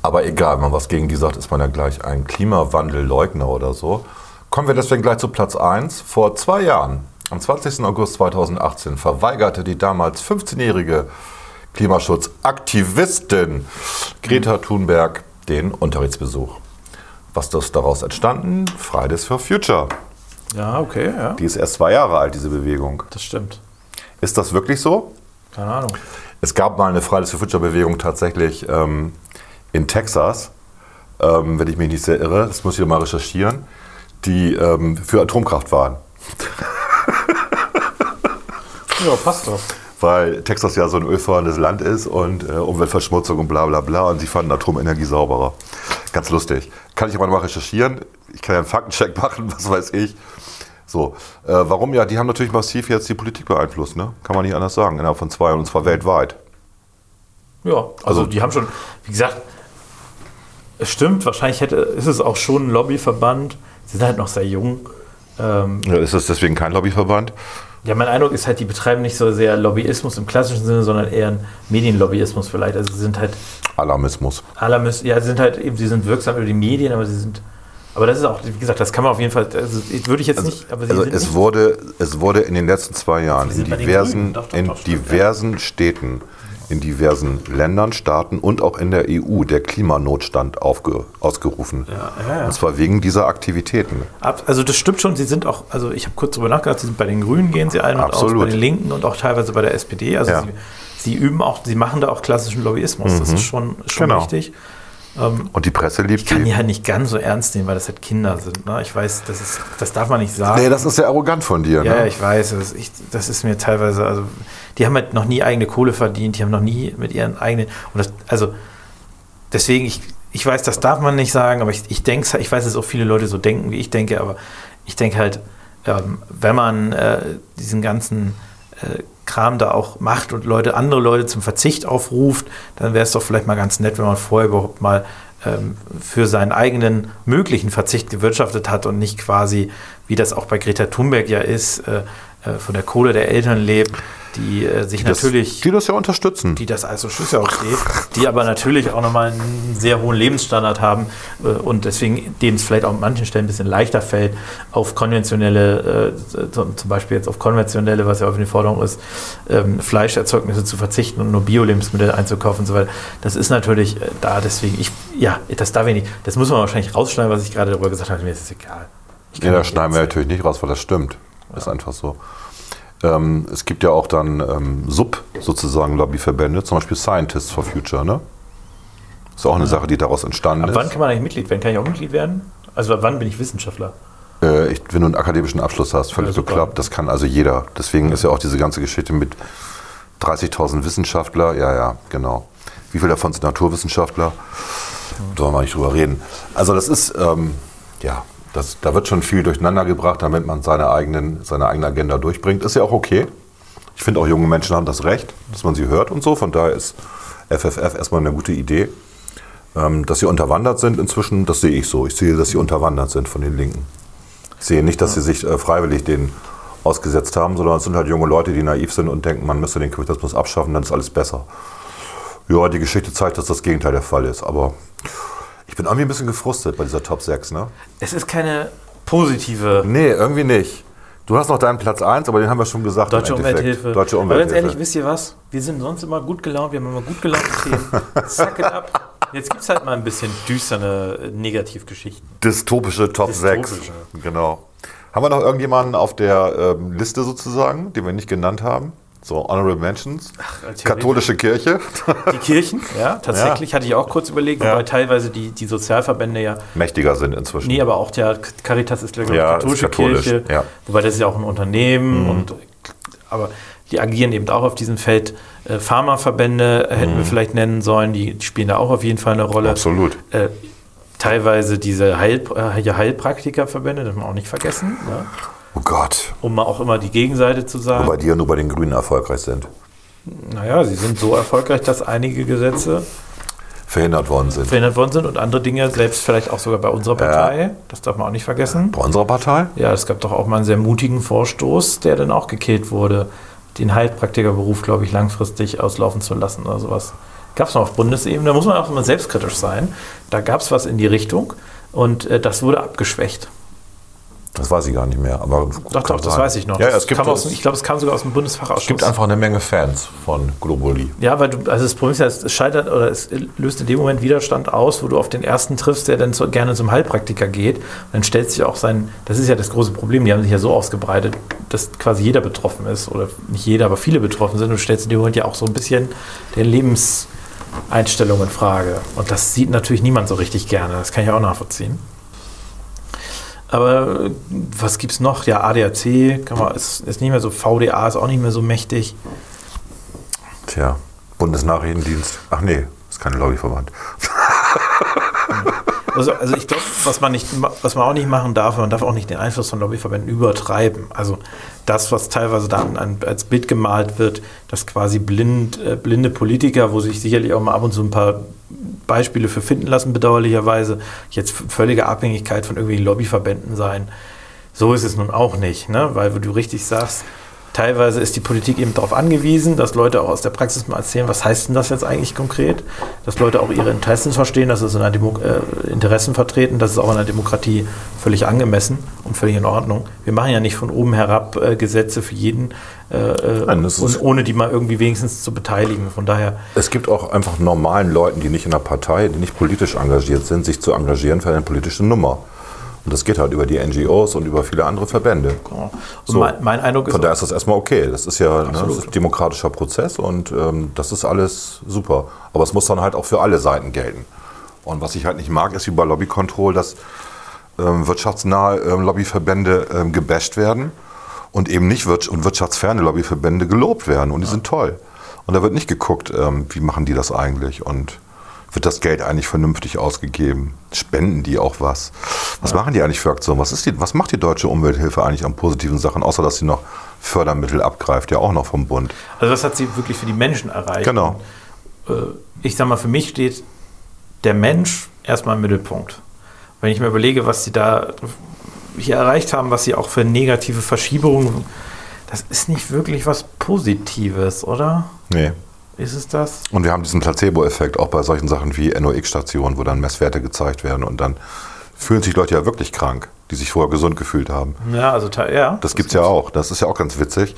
Aber egal, wenn man was gegen die sagt, ist man ja gleich ein Klimawandelleugner oder so. Kommen wir deswegen gleich zu Platz 1. Vor zwei Jahren, am 20. August 2018, verweigerte die damals 15-jährige Klimaschutzaktivistin Greta Thunberg den Unterrichtsbesuch. Was ist daraus entstanden? Fridays for Future. Ja, okay, ja, Die ist erst zwei Jahre alt, diese Bewegung. das stimmt. Ist das wirklich so? Keine Ahnung. Es gab mal eine Fridays for Future Bewegung tatsächlich ähm, in Texas, ähm, wenn ich mich nicht sehr irre, das muss ich mal recherchieren, die ähm, für Atomkraft waren. Ja, passt doch. Weil Texas ja so ein ölförderndes Land ist und äh, Umweltverschmutzung und bla bla bla und sie fanden Atomenergie sauberer. Ganz lustig. Kann ich aber mal recherchieren. Ich kann ja einen Faktencheck (laughs) machen, was weiß ich. So, äh, warum ja? Die haben natürlich massiv jetzt die Politik beeinflusst, ne? Kann man nicht anders sagen, innerhalb von zwei Jahren und zwar weltweit. Ja, also, Also- die haben schon, wie gesagt, es stimmt, wahrscheinlich hätte, ist es auch schon ein Lobbyverband. Sie sind halt noch sehr jung. Ähm, Ja, Ist das deswegen kein Lobbyverband? ja, mein Eindruck ist halt, die betreiben nicht so sehr Lobbyismus im klassischen Sinne, sondern eher einen Medienlobbyismus vielleicht. Also sie sind halt Alarmismus. Alarmist, ja, sie sind halt eben, sie sind wirksam über die Medien, aber sie sind, aber das ist auch, wie gesagt, das kann man auf jeden Fall, also würde ich jetzt nicht, aber sie Also es nicht, wurde, es wurde in den letzten zwei Jahren in diversen. Doch, doch, in doch, diversen Städten, in diversen Ländern, Staaten und auch in der EU der Klimanotstand aufge, ausgerufen. ja, ja. Und zwar wegen dieser Aktivitäten. Ab- Also das stimmt schon, sie sind auch, also ich habe kurz drüber nachgedacht, sie sind bei den Grünen, gehen sie ein und aus, Absolut. bei den Linken und auch teilweise bei der SPD. Also Ja. sie, sie üben auch, sie machen da auch klassischen Lobbyismus. Das ist schon, schon Genau. richtig. Und die Presse liebt Ich kann die halt nicht ganz so ernst nehmen, weil das halt Kinder sind. Ne? Ich weiß, das, ist, das darf man nicht sagen. Nee, das ist sehr arrogant von dir. ja, ne? ich weiß, das, ich, das ist mir teilweise, also die haben halt noch nie eigene Kohle verdient, die haben noch nie mit ihren eigenen, und das, also deswegen, ich, ich weiß, das darf man nicht sagen, aber ich, ich denke, ich weiß, dass auch viele Leute so denken, wie ich denke, aber ich denke halt, ähm, wenn man äh, diesen ganzen äh, Kram da auch macht und Leute, andere Leute zum Verzicht aufruft, dann wäre es doch vielleicht mal ganz nett, wenn man vorher überhaupt mal ähm, für seinen eigenen möglichen Verzicht gewirtschaftet hat und nicht quasi, wie das auch bei Greta Thunberg ja ist, äh, von der Kohle der Eltern lebt, die äh, sich Das- natürlich die das ja unterstützen. die das also ist ja okay, die aber natürlich auch nochmal einen sehr hohen Lebensstandard haben äh, und deswegen dem es vielleicht auch an manchen Stellen ein bisschen leichter fällt, auf konventionelle, äh, zum Beispiel jetzt auf konventionelle, was ja auf die Forderung ist, ähm, Fleischerzeugnisse zu verzichten und nur Bio-Lebensmittel einzukaufen und so weiter. Das ist natürlich äh, da, deswegen, ich, ja, das darf ich nicht, das muss man wahrscheinlich rausschneiden, was ich gerade darüber gesagt habe, mir ist es egal. Ich Nee, da nicht schneiden wir natürlich nicht raus, weil das stimmt. Ist einfach so. Ähm, es gibt ja auch dann ähm, Sub sozusagen Lobbyverbände, zum Beispiel Scientists for Future, ne? Ist auch eine Sache, die daraus entstanden Ab ist. wann kann man eigentlich Mitglied werden? Kann ich auch Mitglied werden? Also wann bin ich Wissenschaftler? Äh, ich, wenn du einen akademischen Abschluss hast, völlig Ja, super. bekloppt, das kann also jeder. Deswegen ist ja auch diese ganze Geschichte mit 30.000 Wissenschaftler, ja, ja, genau. Wie viele davon sind Naturwissenschaftler? Da wollen wir nicht drüber reden. Also das ist, ähm, ja, das, da wird schon viel durcheinander gebracht, damit man seine, eigenen, seine eigene Agenda durchbringt. Ist ja auch okay. Ich finde auch junge Menschen haben das Recht, dass man sie hört und so. Von daher ist FFF erstmal eine gute Idee. Ähm, dass sie unterwandert sind inzwischen, das sehe ich so. Ich sehe, dass sie unterwandert sind von den Linken. Ich sehe nicht, dass sie sich äh, freiwillig den ausgesetzt haben, sondern es sind halt junge Leute, die naiv sind und denken, man müsste den Kapitalismus abschaffen, dann ist alles besser. Ja, die Geschichte zeigt, dass das Gegenteil der Fall ist. Aber ich bin irgendwie ein bisschen gefrustet bei dieser Top 6, ne? Es ist keine positive Nee, irgendwie nicht. Du hast noch deinen Platz 1, aber den haben wir schon gesagt. Deutsche. Umwelthilfe. Deutsche Aber ganz Umwelthilfe. ehrlich, wisst ihr was? Wir sind sonst immer gut gelaunt, wir haben immer gut gelaunt Themen. (laughs) Suck it up. Jetzt gibt es halt mal ein bisschen düstere äh, Negativgeschichten. Dystopische Top Dystopische. 6. Genau. Haben wir noch irgendjemanden auf der ähm, Liste sozusagen, den wir nicht genannt haben? So, Honorable Mentions. theoretisch. Katholische Kirche. Die Kirchen, (laughs) ja, tatsächlich, hatte ich auch kurz überlegt, Ja. wobei teilweise die, die Sozialverbände ja, Mächtiger sind inzwischen. nee, aber auch der Caritas ist, glaube ich, Ja, katholische katholisch, Kirche, ja. wobei das ist ja auch ein Unternehmen und aber die agieren eben auch auf diesem Feld. Äh, Pharmaverbände äh, hätten wir vielleicht nennen sollen, die, die spielen da auch auf jeden Fall eine Rolle. Absolut. Äh, teilweise diese Heil, äh, Heilpraktikerverbände, das man auch nicht vergessen, ne? Oh Gott. um mal auch immer die Gegenseite zu sagen. Wobei die ja nur bei den Grünen erfolgreich sind. Naja, sie sind so erfolgreich, dass einige Gesetze Verhindert worden sind. verhindert worden sind und andere Dinge, selbst vielleicht auch sogar bei unserer Partei, das darf man auch nicht vergessen. Bei unserer Partei? Ja, es gab doch auch mal einen sehr mutigen Vorstoß, der dann auch gekillt wurde, den Heilpraktikerberuf, glaube ich, langfristig auslaufen zu lassen oder sowas. Gab es noch auf Bundesebene, da muss man auch immer selbstkritisch sein. Da gab es was in die Richtung und äh, das wurde abgeschwächt. Das weiß ich gar nicht mehr. Aber Doch, doch, das weiß ich noch. Ja, es gibt, aus, es, ich glaube, es kam sogar aus dem Bundesfachausschuss. gibt einfach eine Menge Fans von Globuli. Ja, weil du, also das Problem ist ja, es scheitert oder es löst in dem Moment Widerstand aus, wo du auf den ersten triffst, der dann so, gerne zum Heilpraktiker geht. Und dann stellt sich auch sein, das ist ja das große Problem, die haben sich ja so ausgebreitet, dass quasi jeder betroffen ist. Oder nicht jeder, aber viele betroffen sind. Und du stellst in dem Moment ja auch so ein bisschen der Lebenseinstellung in Frage. Und das sieht natürlich niemand so richtig gerne. Das kann ich auch nachvollziehen. Aber äh, was gibt's noch? Ja, ADAC kann man, ist, ist nicht mehr so, VDA ist auch nicht mehr so mächtig. Tja, Bundesnachrichtendienst. Ach nee, ist kein Lobbyverband. (laughs) Also, also ich glaube, was man nicht, was man auch nicht machen darf, man darf auch nicht den Einfluss von Lobbyverbänden übertreiben. Also das, was teilweise dann an, als Bild gemalt wird, dass quasi blind, äh, blinde Politiker, wo sich sicherlich auch mal ab und zu ein paar Beispiele für finden lassen, bedauerlicherweise, jetzt völlige Abhängigkeit von irgendwelchen Lobbyverbänden sein. So ist es nun auch nicht, ne? weil wie du richtig sagst, teilweise ist die Politik eben darauf angewiesen, dass Leute auch aus der Praxis mal erzählen, was heißt denn das jetzt eigentlich konkret, dass Leute auch ihre Interessen verstehen, dass es in einer Demo äh, Interessen vertreten, das ist auch in einer Demokratie völlig angemessen und völlig in Ordnung. Wir machen ja nicht von oben herab äh, Gesetze für jeden, äh, äh, Nein, und ohne die mal irgendwie wenigstens zu beteiligen. Von daher, Es gibt auch einfach normalen Leuten, die nicht in der Partei, die nicht politisch engagiert sind, sich zu engagieren für eine politische Nummer. Und das geht halt über die NGOs und über viele andere Verbände. und So. mein, mein Eindruck ist, Von daher ist das erstmal okay. Das ist ja ne, das ist ein demokratischer Prozess und ähm, das ist alles super. Aber es muss dann halt auch für alle Seiten gelten. Und was ich halt nicht mag, ist wie bei Lobby Control, dass ähm, wirtschaftsnahe ähm, Lobbyverbände ähm, gebasht werden und eben nicht wirtsch und wirtschaftsferne Lobbyverbände gelobt werden. Und die sind toll. Und da wird nicht geguckt, ähm, wie machen die das eigentlich und wird das Geld eigentlich vernünftig ausgegeben? Spenden die auch was? Was machen die eigentlich für Aktionen? Was, ist die, was macht die deutsche Umwelthilfe eigentlich an positiven Sachen, außer dass sie noch Fördermittel abgreift, ja auch noch vom Bund? also das hat sie wirklich für die Menschen erreicht. Genau. äh, ich sag mal, für mich steht der Mensch erstmal im Mittelpunkt. Wenn ich mir überlege, was sie da hier erreicht haben, was sie auch für negative Verschiebungen, das ist nicht wirklich was Positives, oder? Nee. Ist es das? Und wir haben diesen Placebo-Effekt auch bei solchen Sachen wie NOx-Stationen, wo dann Messwerte gezeigt werden und dann fühlen sich Leute ja wirklich krank, die sich vorher gesund gefühlt haben. Ja, also ja. Das gibt's ja auch. Das ist ja auch ganz witzig.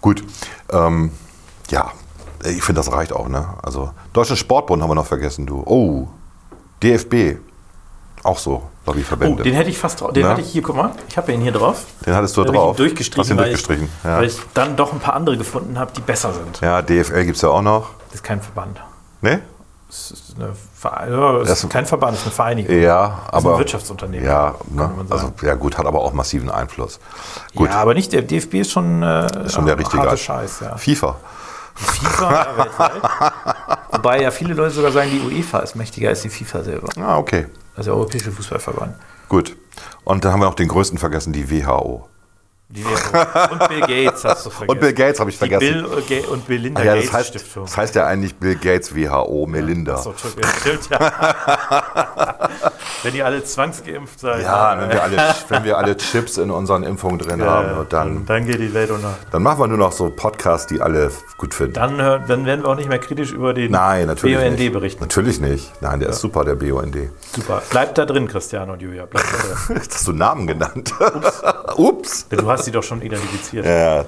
Gut, ähm, ja, ich finde, das reicht auch. Ne? Also Deutschen Sportbund haben wir noch vergessen, du. Oh, DFB, auch so Oh, Lobbyverbände. den hätte ich fast drauf. Den Na? hatte ich hier, guck mal, ich habe ihn hier drauf. Den hattest du Den drauf. ich ihn durchgestrichen, Hast ihn weil, durchgestrichen. Ich, Ja. weil ich dann doch ein paar andere gefunden habe, die besser sind. ja, DFL gibt's ja auch noch. Das ist kein Verband. Ne? Das ist, eine das ist kein Verband, das ist eine Vereinigung. Ja, Das ist aber. ein Wirtschaftsunternehmen. Ja, ne? also, ja, gut, hat aber auch massiven Einfluss. Gut, Ja, aber nicht der DFB ist schon, äh, schon der richtige. Scheiß, ja. FIFA. FIFA ja, weltweit. (laughs) Wobei ja viele Leute sogar sagen, die UEFA ist mächtiger als die FIFA selber. Ah, okay. Also der Europäische Fußballverband. Gut. Und dann haben wir noch den größten vergessen, die WHO. Die WHO. Und Bill Gates hast du (laughs) vergessen. Und Bill Gates habe ich Die vergessen. Bill Ga- und Belinda Ah ja, das Gates heißt, Stiftung. das heißt ja eigentlich Bill Gates WHO, Melinda. So, Entschuldigung, stimmt, ja. (laughs) Wenn ihr alle zwangsgeimpft seid. Ja, wenn äh, wir, alle, wenn wir alle Chips in unseren Impfungen drin haben, äh, und dann, dann geht die Welt unter. dann machen wir nur noch so Podcasts, die alle gut finden. Dann, dann werden wir auch nicht mehr kritisch über den Nein, natürlich BUND nicht. berichten. Natürlich nicht. Nein, der ist super, der BUND. Super. Bleibt da drin, Cristiano und Julia. Bleibt da drin. (laughs) Jetzt hast du Namen genannt. Ups. (laughs) Du hast sie doch schon identifiziert. Ja.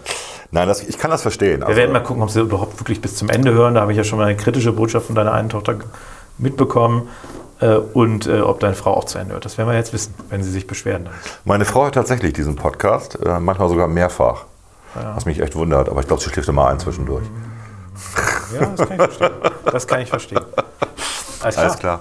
Nein, das, ich kann das verstehen. Wir Also, werden mal gucken, ob sie überhaupt wirklich bis zum Ende hören. Da habe ich ja schon mal eine kritische Botschaft von deiner einen Tochter mitbekommen. Äh, und äh, ob deine Frau auch zu Ende hört. Das werden wir jetzt wissen, wenn sie sich beschweren. Dann. meine Frau hört tatsächlich diesen Podcast, äh, manchmal sogar mehrfach. Was mich echt wundert, aber ich glaube, sie schläft immer ein zwischendurch. Ja, das kann ich verstehen. Das kann ich verstehen. Alles klar. Alles klar.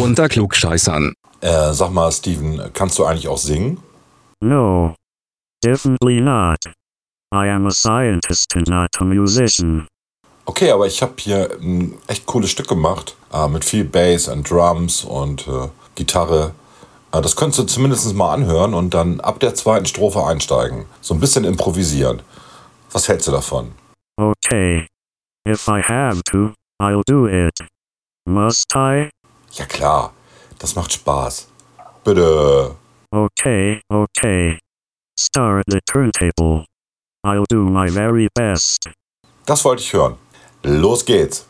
Unter Klugscheißern. Äh, sag mal, Steven, kannst du eigentlich auch singen? No. Definitely not. I am a scientist and not a musician. Okay, aber ich habe hier ein echt cooles Stück gemacht. Äh, mit viel Bass und Drums und äh, Gitarre. Äh, das könntest du zumindest mal anhören und dann ab der zweiten Strophe einsteigen. So ein bisschen improvisieren. Was hältst du davon? Okay. If I have to, I'll do it. Must I? Ja klar, das macht Spaß. Bitte. Okay, okay. Start the turntable. I'll do my very best. Das wollte ich hören. Los geht's.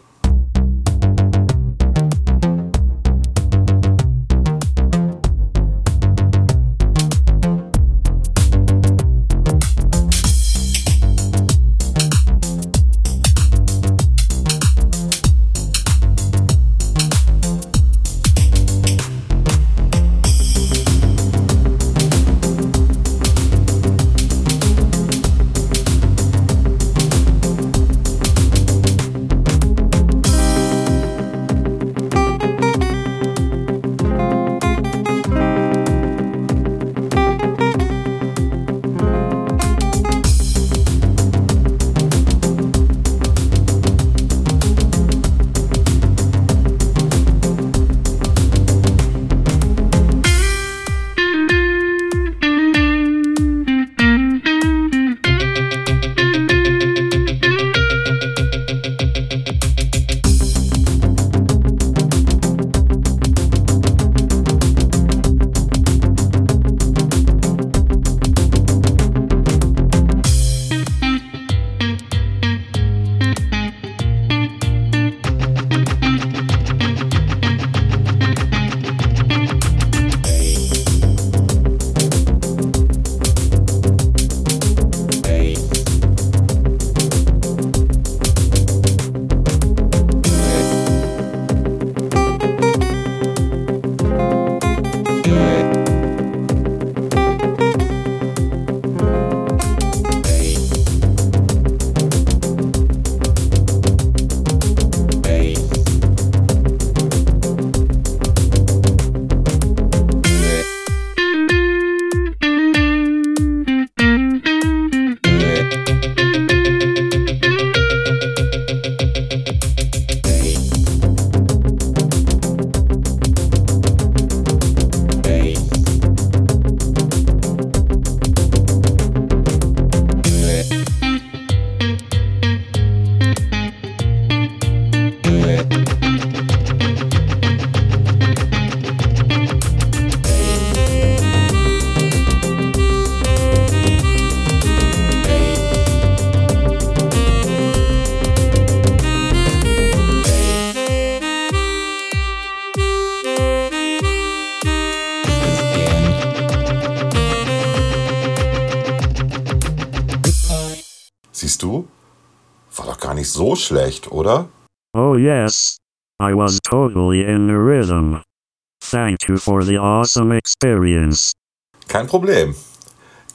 Schlecht, oder? Oh yes. I was totally in the rhythm. Thank you for the awesome experience. Kein Problem.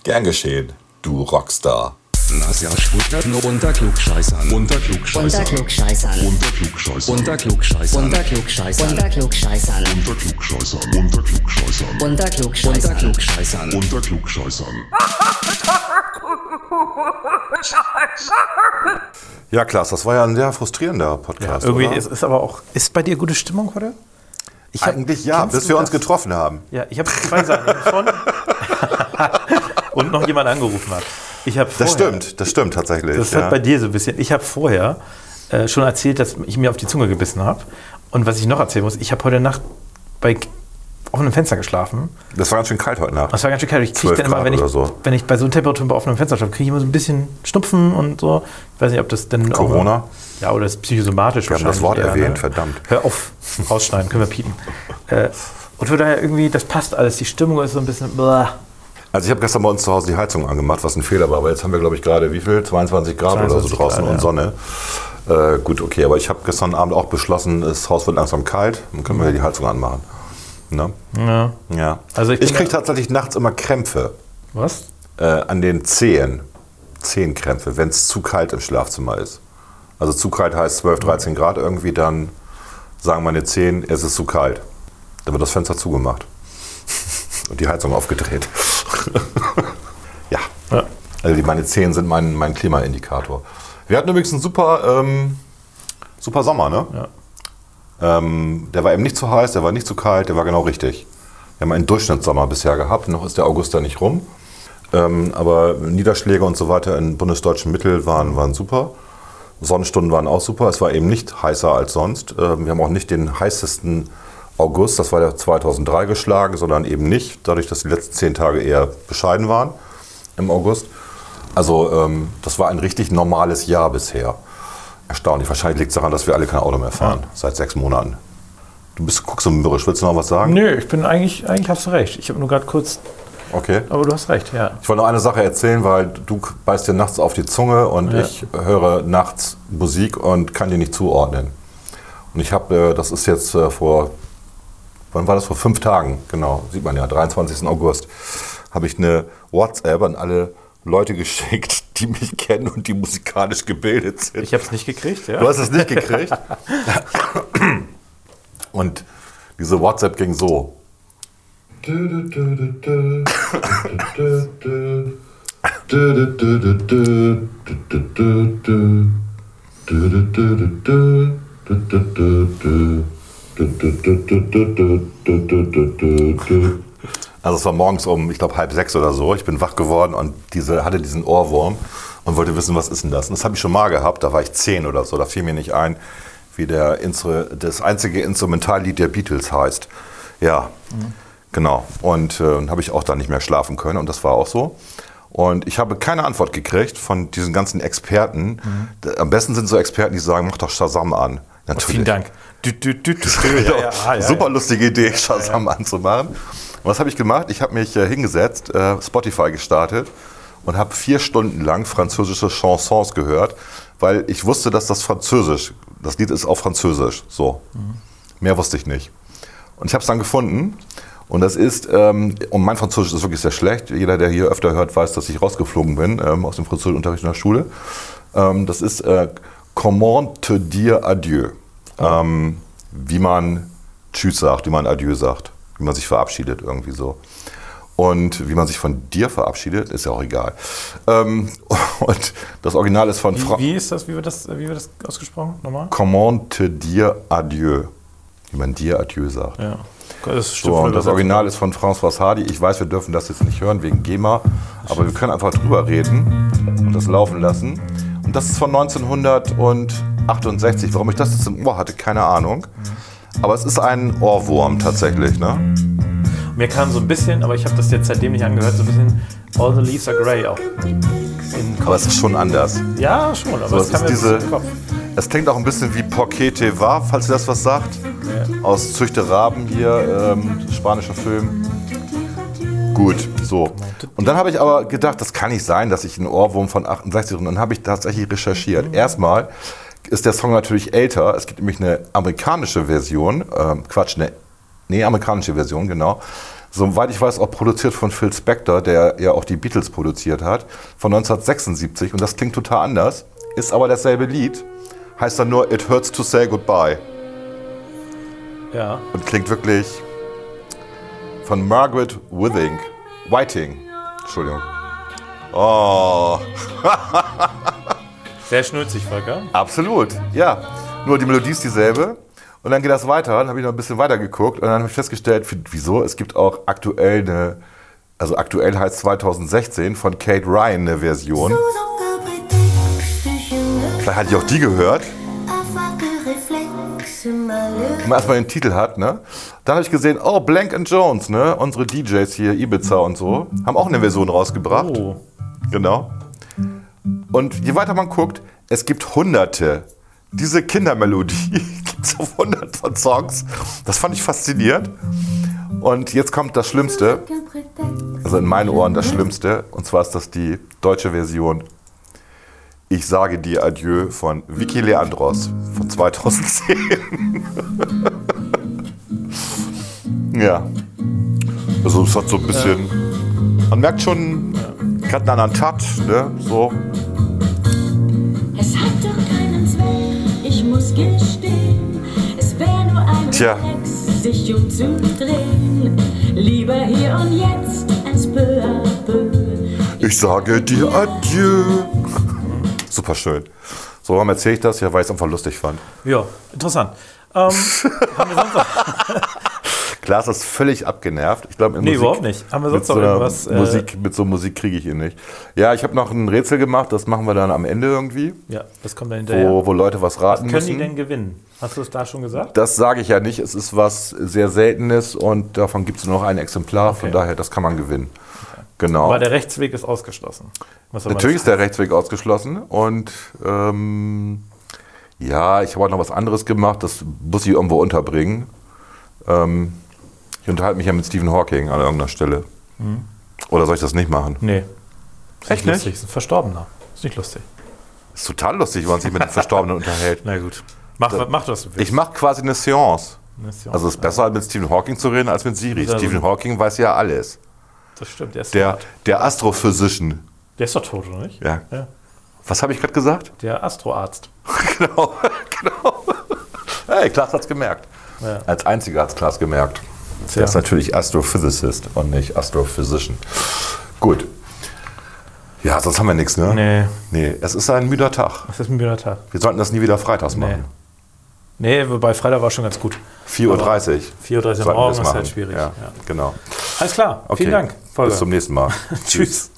Gern geschehen, du Rockstar. Lass ja sputtert nur unter Klugscheißern. Unter Klugscheißern. Unterklugscheißern. Unter Klugscheißern. Unterklugscheißern. Unterklugscheißern. Unterklugscheißern. Unter Klugscheißern. Unter Klugscheißern. Unterklugscheißern. Unter Klugscheißern. Ja, Klaas, das war ja ein sehr frustrierender Podcast. Irgendwie oder? ist, ist aber auch. Ist bei dir gute Stimmung heute? Ich hab- Eigentlich ja, bis wir uns das? getroffen haben. Ja, ich habe zwei Sachen (laughs) davon. (laughs) und noch jemand angerufen hat. Ich habe Das stimmt, das stimmt tatsächlich. Das ja. hat bei dir so ein bisschen. Ich habe vorher äh, schon erzählt, dass ich mir auf die Zunge gebissen habe. Und was ich noch erzählen muss, ich habe heute Nacht bei offenem Fenster geschlafen. das war ganz schön kalt heute Nacht. Das war ganz schön kalt. Ich kriege 12 dann immer, wenn ich, so. wenn ich bei so einer Temperatur bei offenem Fenster schlafe, kriege ich immer so ein bisschen Schnupfen und so. Ich weiß nicht, ob das denn. Corona? Ja, oder das ist psychosomatisch Wir haben das Wort eher, erwähnt, ne? verdammt. Hör auf, rausschneiden, können wir piepen. (laughs) äh, und von daher irgendwie, das passt alles. Die Stimmung ist so ein bisschen. Blah. Also ich habe gestern bei uns zu Hause die Heizung angemacht, was ein Fehler war, aber jetzt haben wir, glaube ich, gerade wie viel? 22 Grad oder so 22 draußen Grad, und ja. Sonne. Äh, gut, okay, aber ich habe gestern Abend auch beschlossen, das Haus wird langsam kalt, dann können wir die Heizung anmachen. Ne? Ja. Ja. Also ich ich kriege tatsächlich nachts immer Krämpfe Was? äh, an den Zehen. Zehenkrämpfe, wenn es zu kalt im Schlafzimmer ist. Also zu kalt heißt 12, 13 Grad irgendwie, dann sagen meine Zehen, es ist zu kalt. Dann wird das Fenster zugemacht (laughs) und die Heizung aufgedreht. (laughs) ja. Ja. Also die, meine Zehen sind mein, mein Klimaindikator. Wir hatten übrigens einen super, ähm, super Sommer, ne? Ja. Ähm, der war eben nicht zu heiß, der war nicht zu kalt, der war genau richtig. Wir haben einen Durchschnittssommer bisher gehabt, noch ist der August da nicht rum. Ähm, aber Niederschläge und so weiter in bundesdeutschen Mittel waren, waren super. Sonnenstunden waren auch super. Es war eben nicht heißer als sonst. Ähm, wir haben auch nicht den heißesten August, das war der 2003 geschlagen, sondern eben nicht, dadurch, dass die letzten zehn Tage eher bescheiden waren im August. Also ähm, das war ein richtig normales Jahr bisher. Erstaunlich. Wahrscheinlich liegt es daran, dass wir alle kein Auto mehr fahren, seit sechs Monaten. Du bist, guckst so mürrisch. Willst du noch was sagen? Nö, ich bin eigentlich, eigentlich hast du recht. Ich habe nur gerade kurz, Okay. aber du hast recht, ja. Ich wollte noch eine Sache erzählen, weil du beißt dir nachts auf die Zunge und Ja. ich höre nachts Musik und kann die nicht zuordnen. Und ich habe, äh, das ist jetzt äh, vor, wann war das? Vor fünf Tagen, genau, sieht man ja, 23. August, habe ich eine WhatsApp an alle Leute (laughs) geschickt, die mich kennen und die musikalisch gebildet sind. Ich habe es nicht gekriegt, ja. Du hast es nicht gekriegt. Und diese WhatsApp ging so. (laughs) Also es war morgens um, ich glaube, halb sechs oder so. Ich bin wach geworden und diese, hatte diesen Ohrwurm und wollte wissen, was ist denn das? Und das habe ich schon mal gehabt, da war ich zehn oder so. Da fiel mir nicht ein, wie der Instru das einzige Instrumentallied der Beatles heißt. Ja, genau. Und äh, dann habe ich auch da nicht mehr schlafen können und das war auch so. Und ich habe keine Antwort gekriegt von diesen ganzen Experten. D- Am besten sind so Experten, die sagen, mach doch Shazam an. Natürlich. Vielen Dank. Du, du, du, ja, ja, ah, ja, Super lustige Idee, Shazam anzumachen. Und was habe ich gemacht? Ich habe mich äh, hingesetzt, äh, Spotify gestartet und habe vier Stunden lang französische Chansons gehört, weil ich wusste, dass das Französisch, das Lied ist auf Französisch. So. Mehr wusste ich nicht. Und ich habe es dann gefunden. Und das ist, ähm, und mein Französisch ist wirklich sehr schlecht. Jeder, der hier öfter hört, weiß, dass ich rausgeflogen bin ähm, aus dem Französischunterricht in der Schule. Ähm, das ist äh, Comment te dire adieu. Ähm, wie man Tschüss sagt, wie man Adieu sagt, wie man sich verabschiedet, irgendwie so. Und wie man sich von dir verabschiedet, ist ja auch egal. Ähm, (laughs) und das Original ist von Fra Wie, wie ist das, wie wird das, wie wird das ausgesprochen? Nochmal? Comment te dire adieu. Wie man dir Adieu sagt. Ja. Das So, und das Original ist von François Hardy. Ich weiß, wir dürfen das jetzt nicht hören wegen GEMA, aber wir können einfach drüber reden und das laufen lassen. Und das ist von 1968. Warum ich das jetzt im Ohr hatte, keine Ahnung. Aber es ist ein Ohrwurm tatsächlich. Ne? Mir kam so ein bisschen, aber ich habe das jetzt seitdem nicht angehört, so ein bisschen All the Leaves are Grey auch. In Aber es ist schon anders. ja, schon, aber So, es, kam diese, Kopf. es klingt auch ein bisschen wie Porquete war, falls ihr das was sagt. Aus Züchte Raben hier, ähm, spanischer Film. Gut, so. Und dann habe ich aber gedacht, das kann nicht sein, dass ich einen Ohrwurm von 68 und dann habe ich tatsächlich recherchiert. Erstmal ist der Song natürlich älter. Es gibt nämlich eine amerikanische Version, ähm, Quatsch, eine, nee, amerikanische Version, genau. Soweit ich weiß, auch produziert von Phil Spector, der ja auch die Beatles produziert hat, von 1976. Und das klingt total anders, ist aber dasselbe Lied. Heißt dann nur It Hurts to Say Goodbye. Ja. Und klingt wirklich von Margaret Withing. Whiting. Entschuldigung. Oh, (laughs) Sehr schnulzig, Volker. absolut. Ja. Nur die Melodie ist dieselbe. Und dann geht das weiter. Dann habe ich noch ein bisschen weiter geguckt und dann habe ich festgestellt, wieso? Es gibt auch aktuell eine, also aktuell heißt 2016 von Kate Ryan eine Version. Vielleicht hatte ich auch die gehört. Wenn man erstmal den Titel hat, ne? Dann habe ich gesehen, oh, Blank and Jones, ne? Unsere DJs hier, Ibiza und so, haben auch eine Version rausgebracht. Oh. Genau. Und je weiter man guckt, es gibt hunderte. Diese Kindermelodie (laughs) gibt es auf hundert von Songs. Das fand ich faszinierend. Und jetzt kommt das Schlimmste, also in meinen Ohren das Schlimmste, und zwar ist das die deutsche Version Ich sage dir Adieu von Vicky Leandros von 2010. (laughs) ja. Also es hat so ein bisschen, man merkt schon, gerade einen anderen Tat, ne? So. Es hat doch keinen Zweck, ich muss gestehen. Es wäre nur ein Tja. Reflex, sich umzudrehen. Lieber hier und jetzt als peu à peu. Ich sage dir Adieu. (laughs) Super schön. So, warum erzähle ich das? Ja, weil ich es einfach lustig fand. Ja, interessant. Ähm, haben wir sonst noch, (laughs) Klaas ist völlig abgenervt. Ich glaube, Nee, Musik, überhaupt nicht. Haben wir sonst mit so noch einer irgendwas, äh, Musik, mit so Musik kriege ich ihn nicht. Ja, ich habe noch ein Rätsel gemacht. Das machen wir dann am Ende irgendwie, ja, das kommt dann hinterher. wo, wo Leute was Was raten können müssen. die denn gewinnen? Hast du es da schon gesagt? Das sage ich ja nicht. Es ist was sehr Seltenes und davon gibt es nur noch ein Exemplar. Von Okay. daher, das kann man gewinnen. Genau. Aber der Rechtsweg ist ausgeschlossen. Was Natürlich ist der Rechtsweg ausgeschlossen und ähm, ja, ich habe auch noch was anderes gemacht, das muss ich irgendwo unterbringen. Ähm, ich unterhalte mich ja mit Stephen Hawking an irgendeiner Stelle. Oder soll ich das nicht machen? Nee. Ist Echt nicht nicht? lustig. Ist ein Verstorbener. Ist nicht lustig. Ist total lustig, wenn man sich mit einem Verstorbenen unterhält. (laughs) Na gut. Mach, mach was du willst. Ich mache quasi eine Seance. Eine Seance, Also es ist besser, mit Stephen Hawking zu reden, als mit Siri. Stephen Hawking weiß ja alles. Das stimmt. Der ist, Der, der Astrophysician. der ist doch tot, oder nicht? Ja. ja. Was habe ich gerade gesagt? Der Astroarzt. (laughs) genau, (laughs) genau. Hey, Klaas hat's gemerkt. Ja. Als einziger hat's Klaas gemerkt. Der ist natürlich Astrophysicist und nicht Astrophysician. Gut. Ja, sonst haben wir nichts, ne? Nee. Nee, es ist ein müder Tag. Das ist ein müder Tag. Wir sollten das nie wieder freitags Nee. machen. Nee, wobei Freitag war schon ganz gut. 4.30 Uhr. 4.30 Uhr morgens das ist machen. halt schwierig. Ja, Ja. genau. Alles klar. Okay. Vielen Dank. Volker. Bis zum nächsten Mal. (laughs) Tschüss.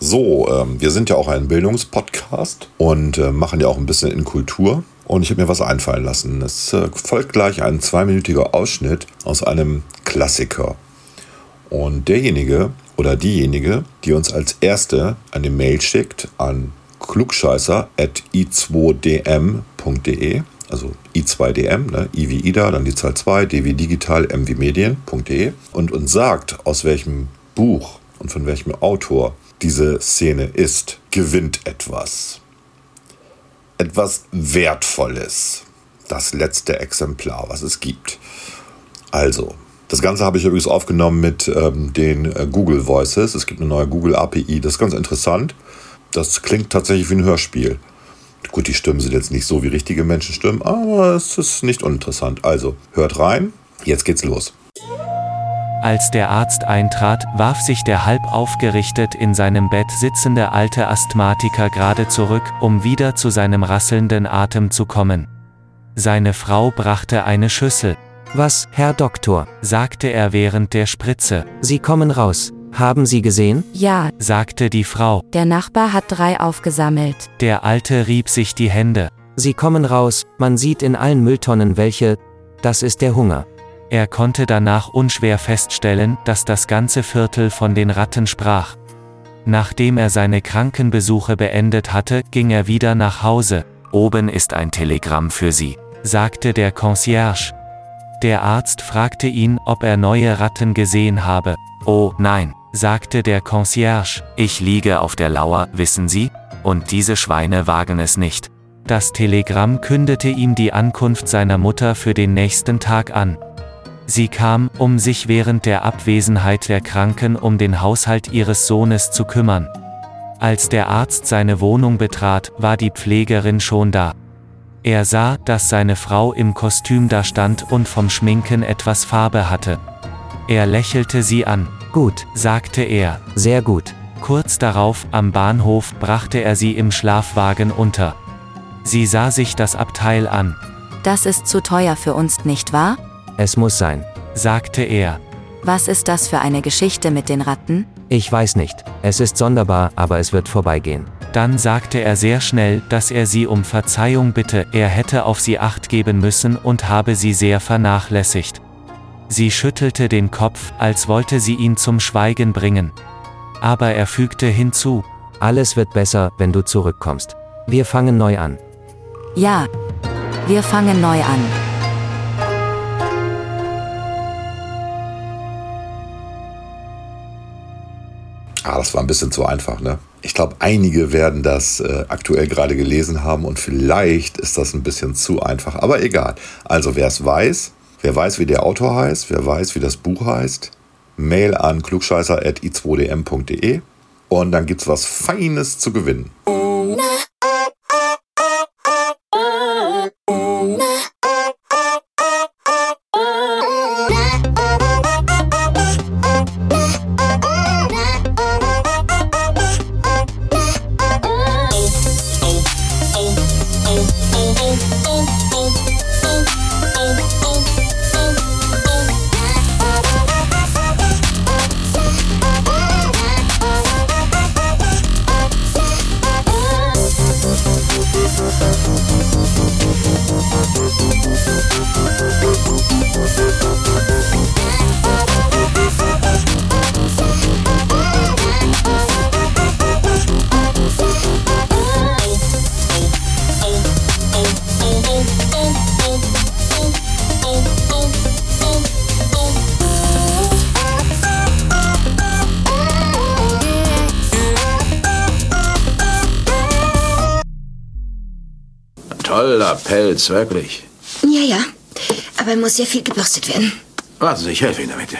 So, ähm, wir sind ja auch ein Bildungspodcast und äh, machen ja auch ein bisschen in Kultur. Und ich habe mir was einfallen lassen. Es äh, folgt gleich ein zweiminütiger Ausschnitt aus einem Klassiker. Und derjenige oder diejenige, die uns als erste eine Mail schickt an klugscheißer.i2dm.de, also i2dm, ne? i wie Ida, dann die Zahl 2, d wie digital, m wie medien.de und uns sagt, aus welchem Buch und von welchem Autor diese Szene ist, gewinnt etwas. Etwas Wertvolles. Das letzte Exemplar, was es gibt. Also, das Ganze habe ich übrigens aufgenommen mit ähm, den äh, Google Voices. Es gibt eine neue Google API, das ist ganz interessant. Das klingt tatsächlich wie ein Hörspiel. Gut, die Stimmen sind jetzt nicht so wie richtige Menschenstimmen, aber es ist nicht uninteressant. Also, hört rein, jetzt geht's los. Als der Arzt eintrat, warf sich der halb aufgerichtet in seinem Bett sitzende alte Asthmatiker gerade zurück, um wieder zu seinem rasselnden Atem zu kommen. Seine Frau brachte eine Schüssel. Was, Herr Doktor? sagte er während der Spritze. Sie kommen raus. Haben Sie gesehen? Ja, sagte die Frau. der Nachbar hat drei aufgesammelt. Der Alte rieb sich die Hände. Sie kommen raus, man sieht in allen Mülltonnen welche. Das ist der Hunger. Er konnte danach unschwer feststellen, dass das ganze Viertel von den Ratten sprach. Nachdem er seine Krankenbesuche beendet hatte, ging er wieder nach Hause. Oben ist ein Telegramm für Sie, sagte der Concierge. Der Arzt fragte ihn, ob er neue Ratten gesehen habe. Oh, nein, sagte der Concierge, ich liege auf der Lauer, wissen Sie? Und diese Schweine wagen es nicht. Das Telegramm kündete ihm die Ankunft seiner Mutter für den nächsten Tag an. Sie kam, um sich während der Abwesenheit der Kranken um den Haushalt ihres Sohnes zu kümmern. Als der Arzt seine Wohnung betrat, war die Pflegerin schon da. Er sah, dass seine Frau im Kostüm da stand und vom Schminken etwas Farbe hatte. Er lächelte sie an. Gut, sagte er. sehr gut. Kurz darauf, am Bahnhof, brachte er sie im Schlafwagen unter. Sie sah sich das Abteil an, Das ist zu teuer für uns, nicht wahr? Es muss sein. sagte er. Was ist das für eine Geschichte mit den Ratten? Ich weiß nicht. Es ist sonderbar, aber es wird vorbeigehen. Dann sagte er sehr schnell, dass er sie um Verzeihung bitte, er hätte auf sie acht geben müssen und habe sie sehr vernachlässigt. Sie schüttelte den Kopf, als wollte sie ihn zum Schweigen bringen. Aber er fügte hinzu, Alles wird besser, wenn du zurückkommst. Wir fangen neu an. Ja. Wir fangen neu an. Ah, das war ein bisschen zu einfach, ne? Ich glaube, einige werden das äh, aktuell gerade gelesen haben und vielleicht ist das ein bisschen zu einfach, aber egal. Also, wer es weiß, wer weiß, wie der Autor heißt, wer weiß, wie das Buch heißt, Mail an klugscheißer.i2dm.de und dann gibt's was Feines zu gewinnen. Wirklich. Ja, ja. Aber muss ja viel gebürstet werden. Warten Sie, ich helfe Ihnen damit.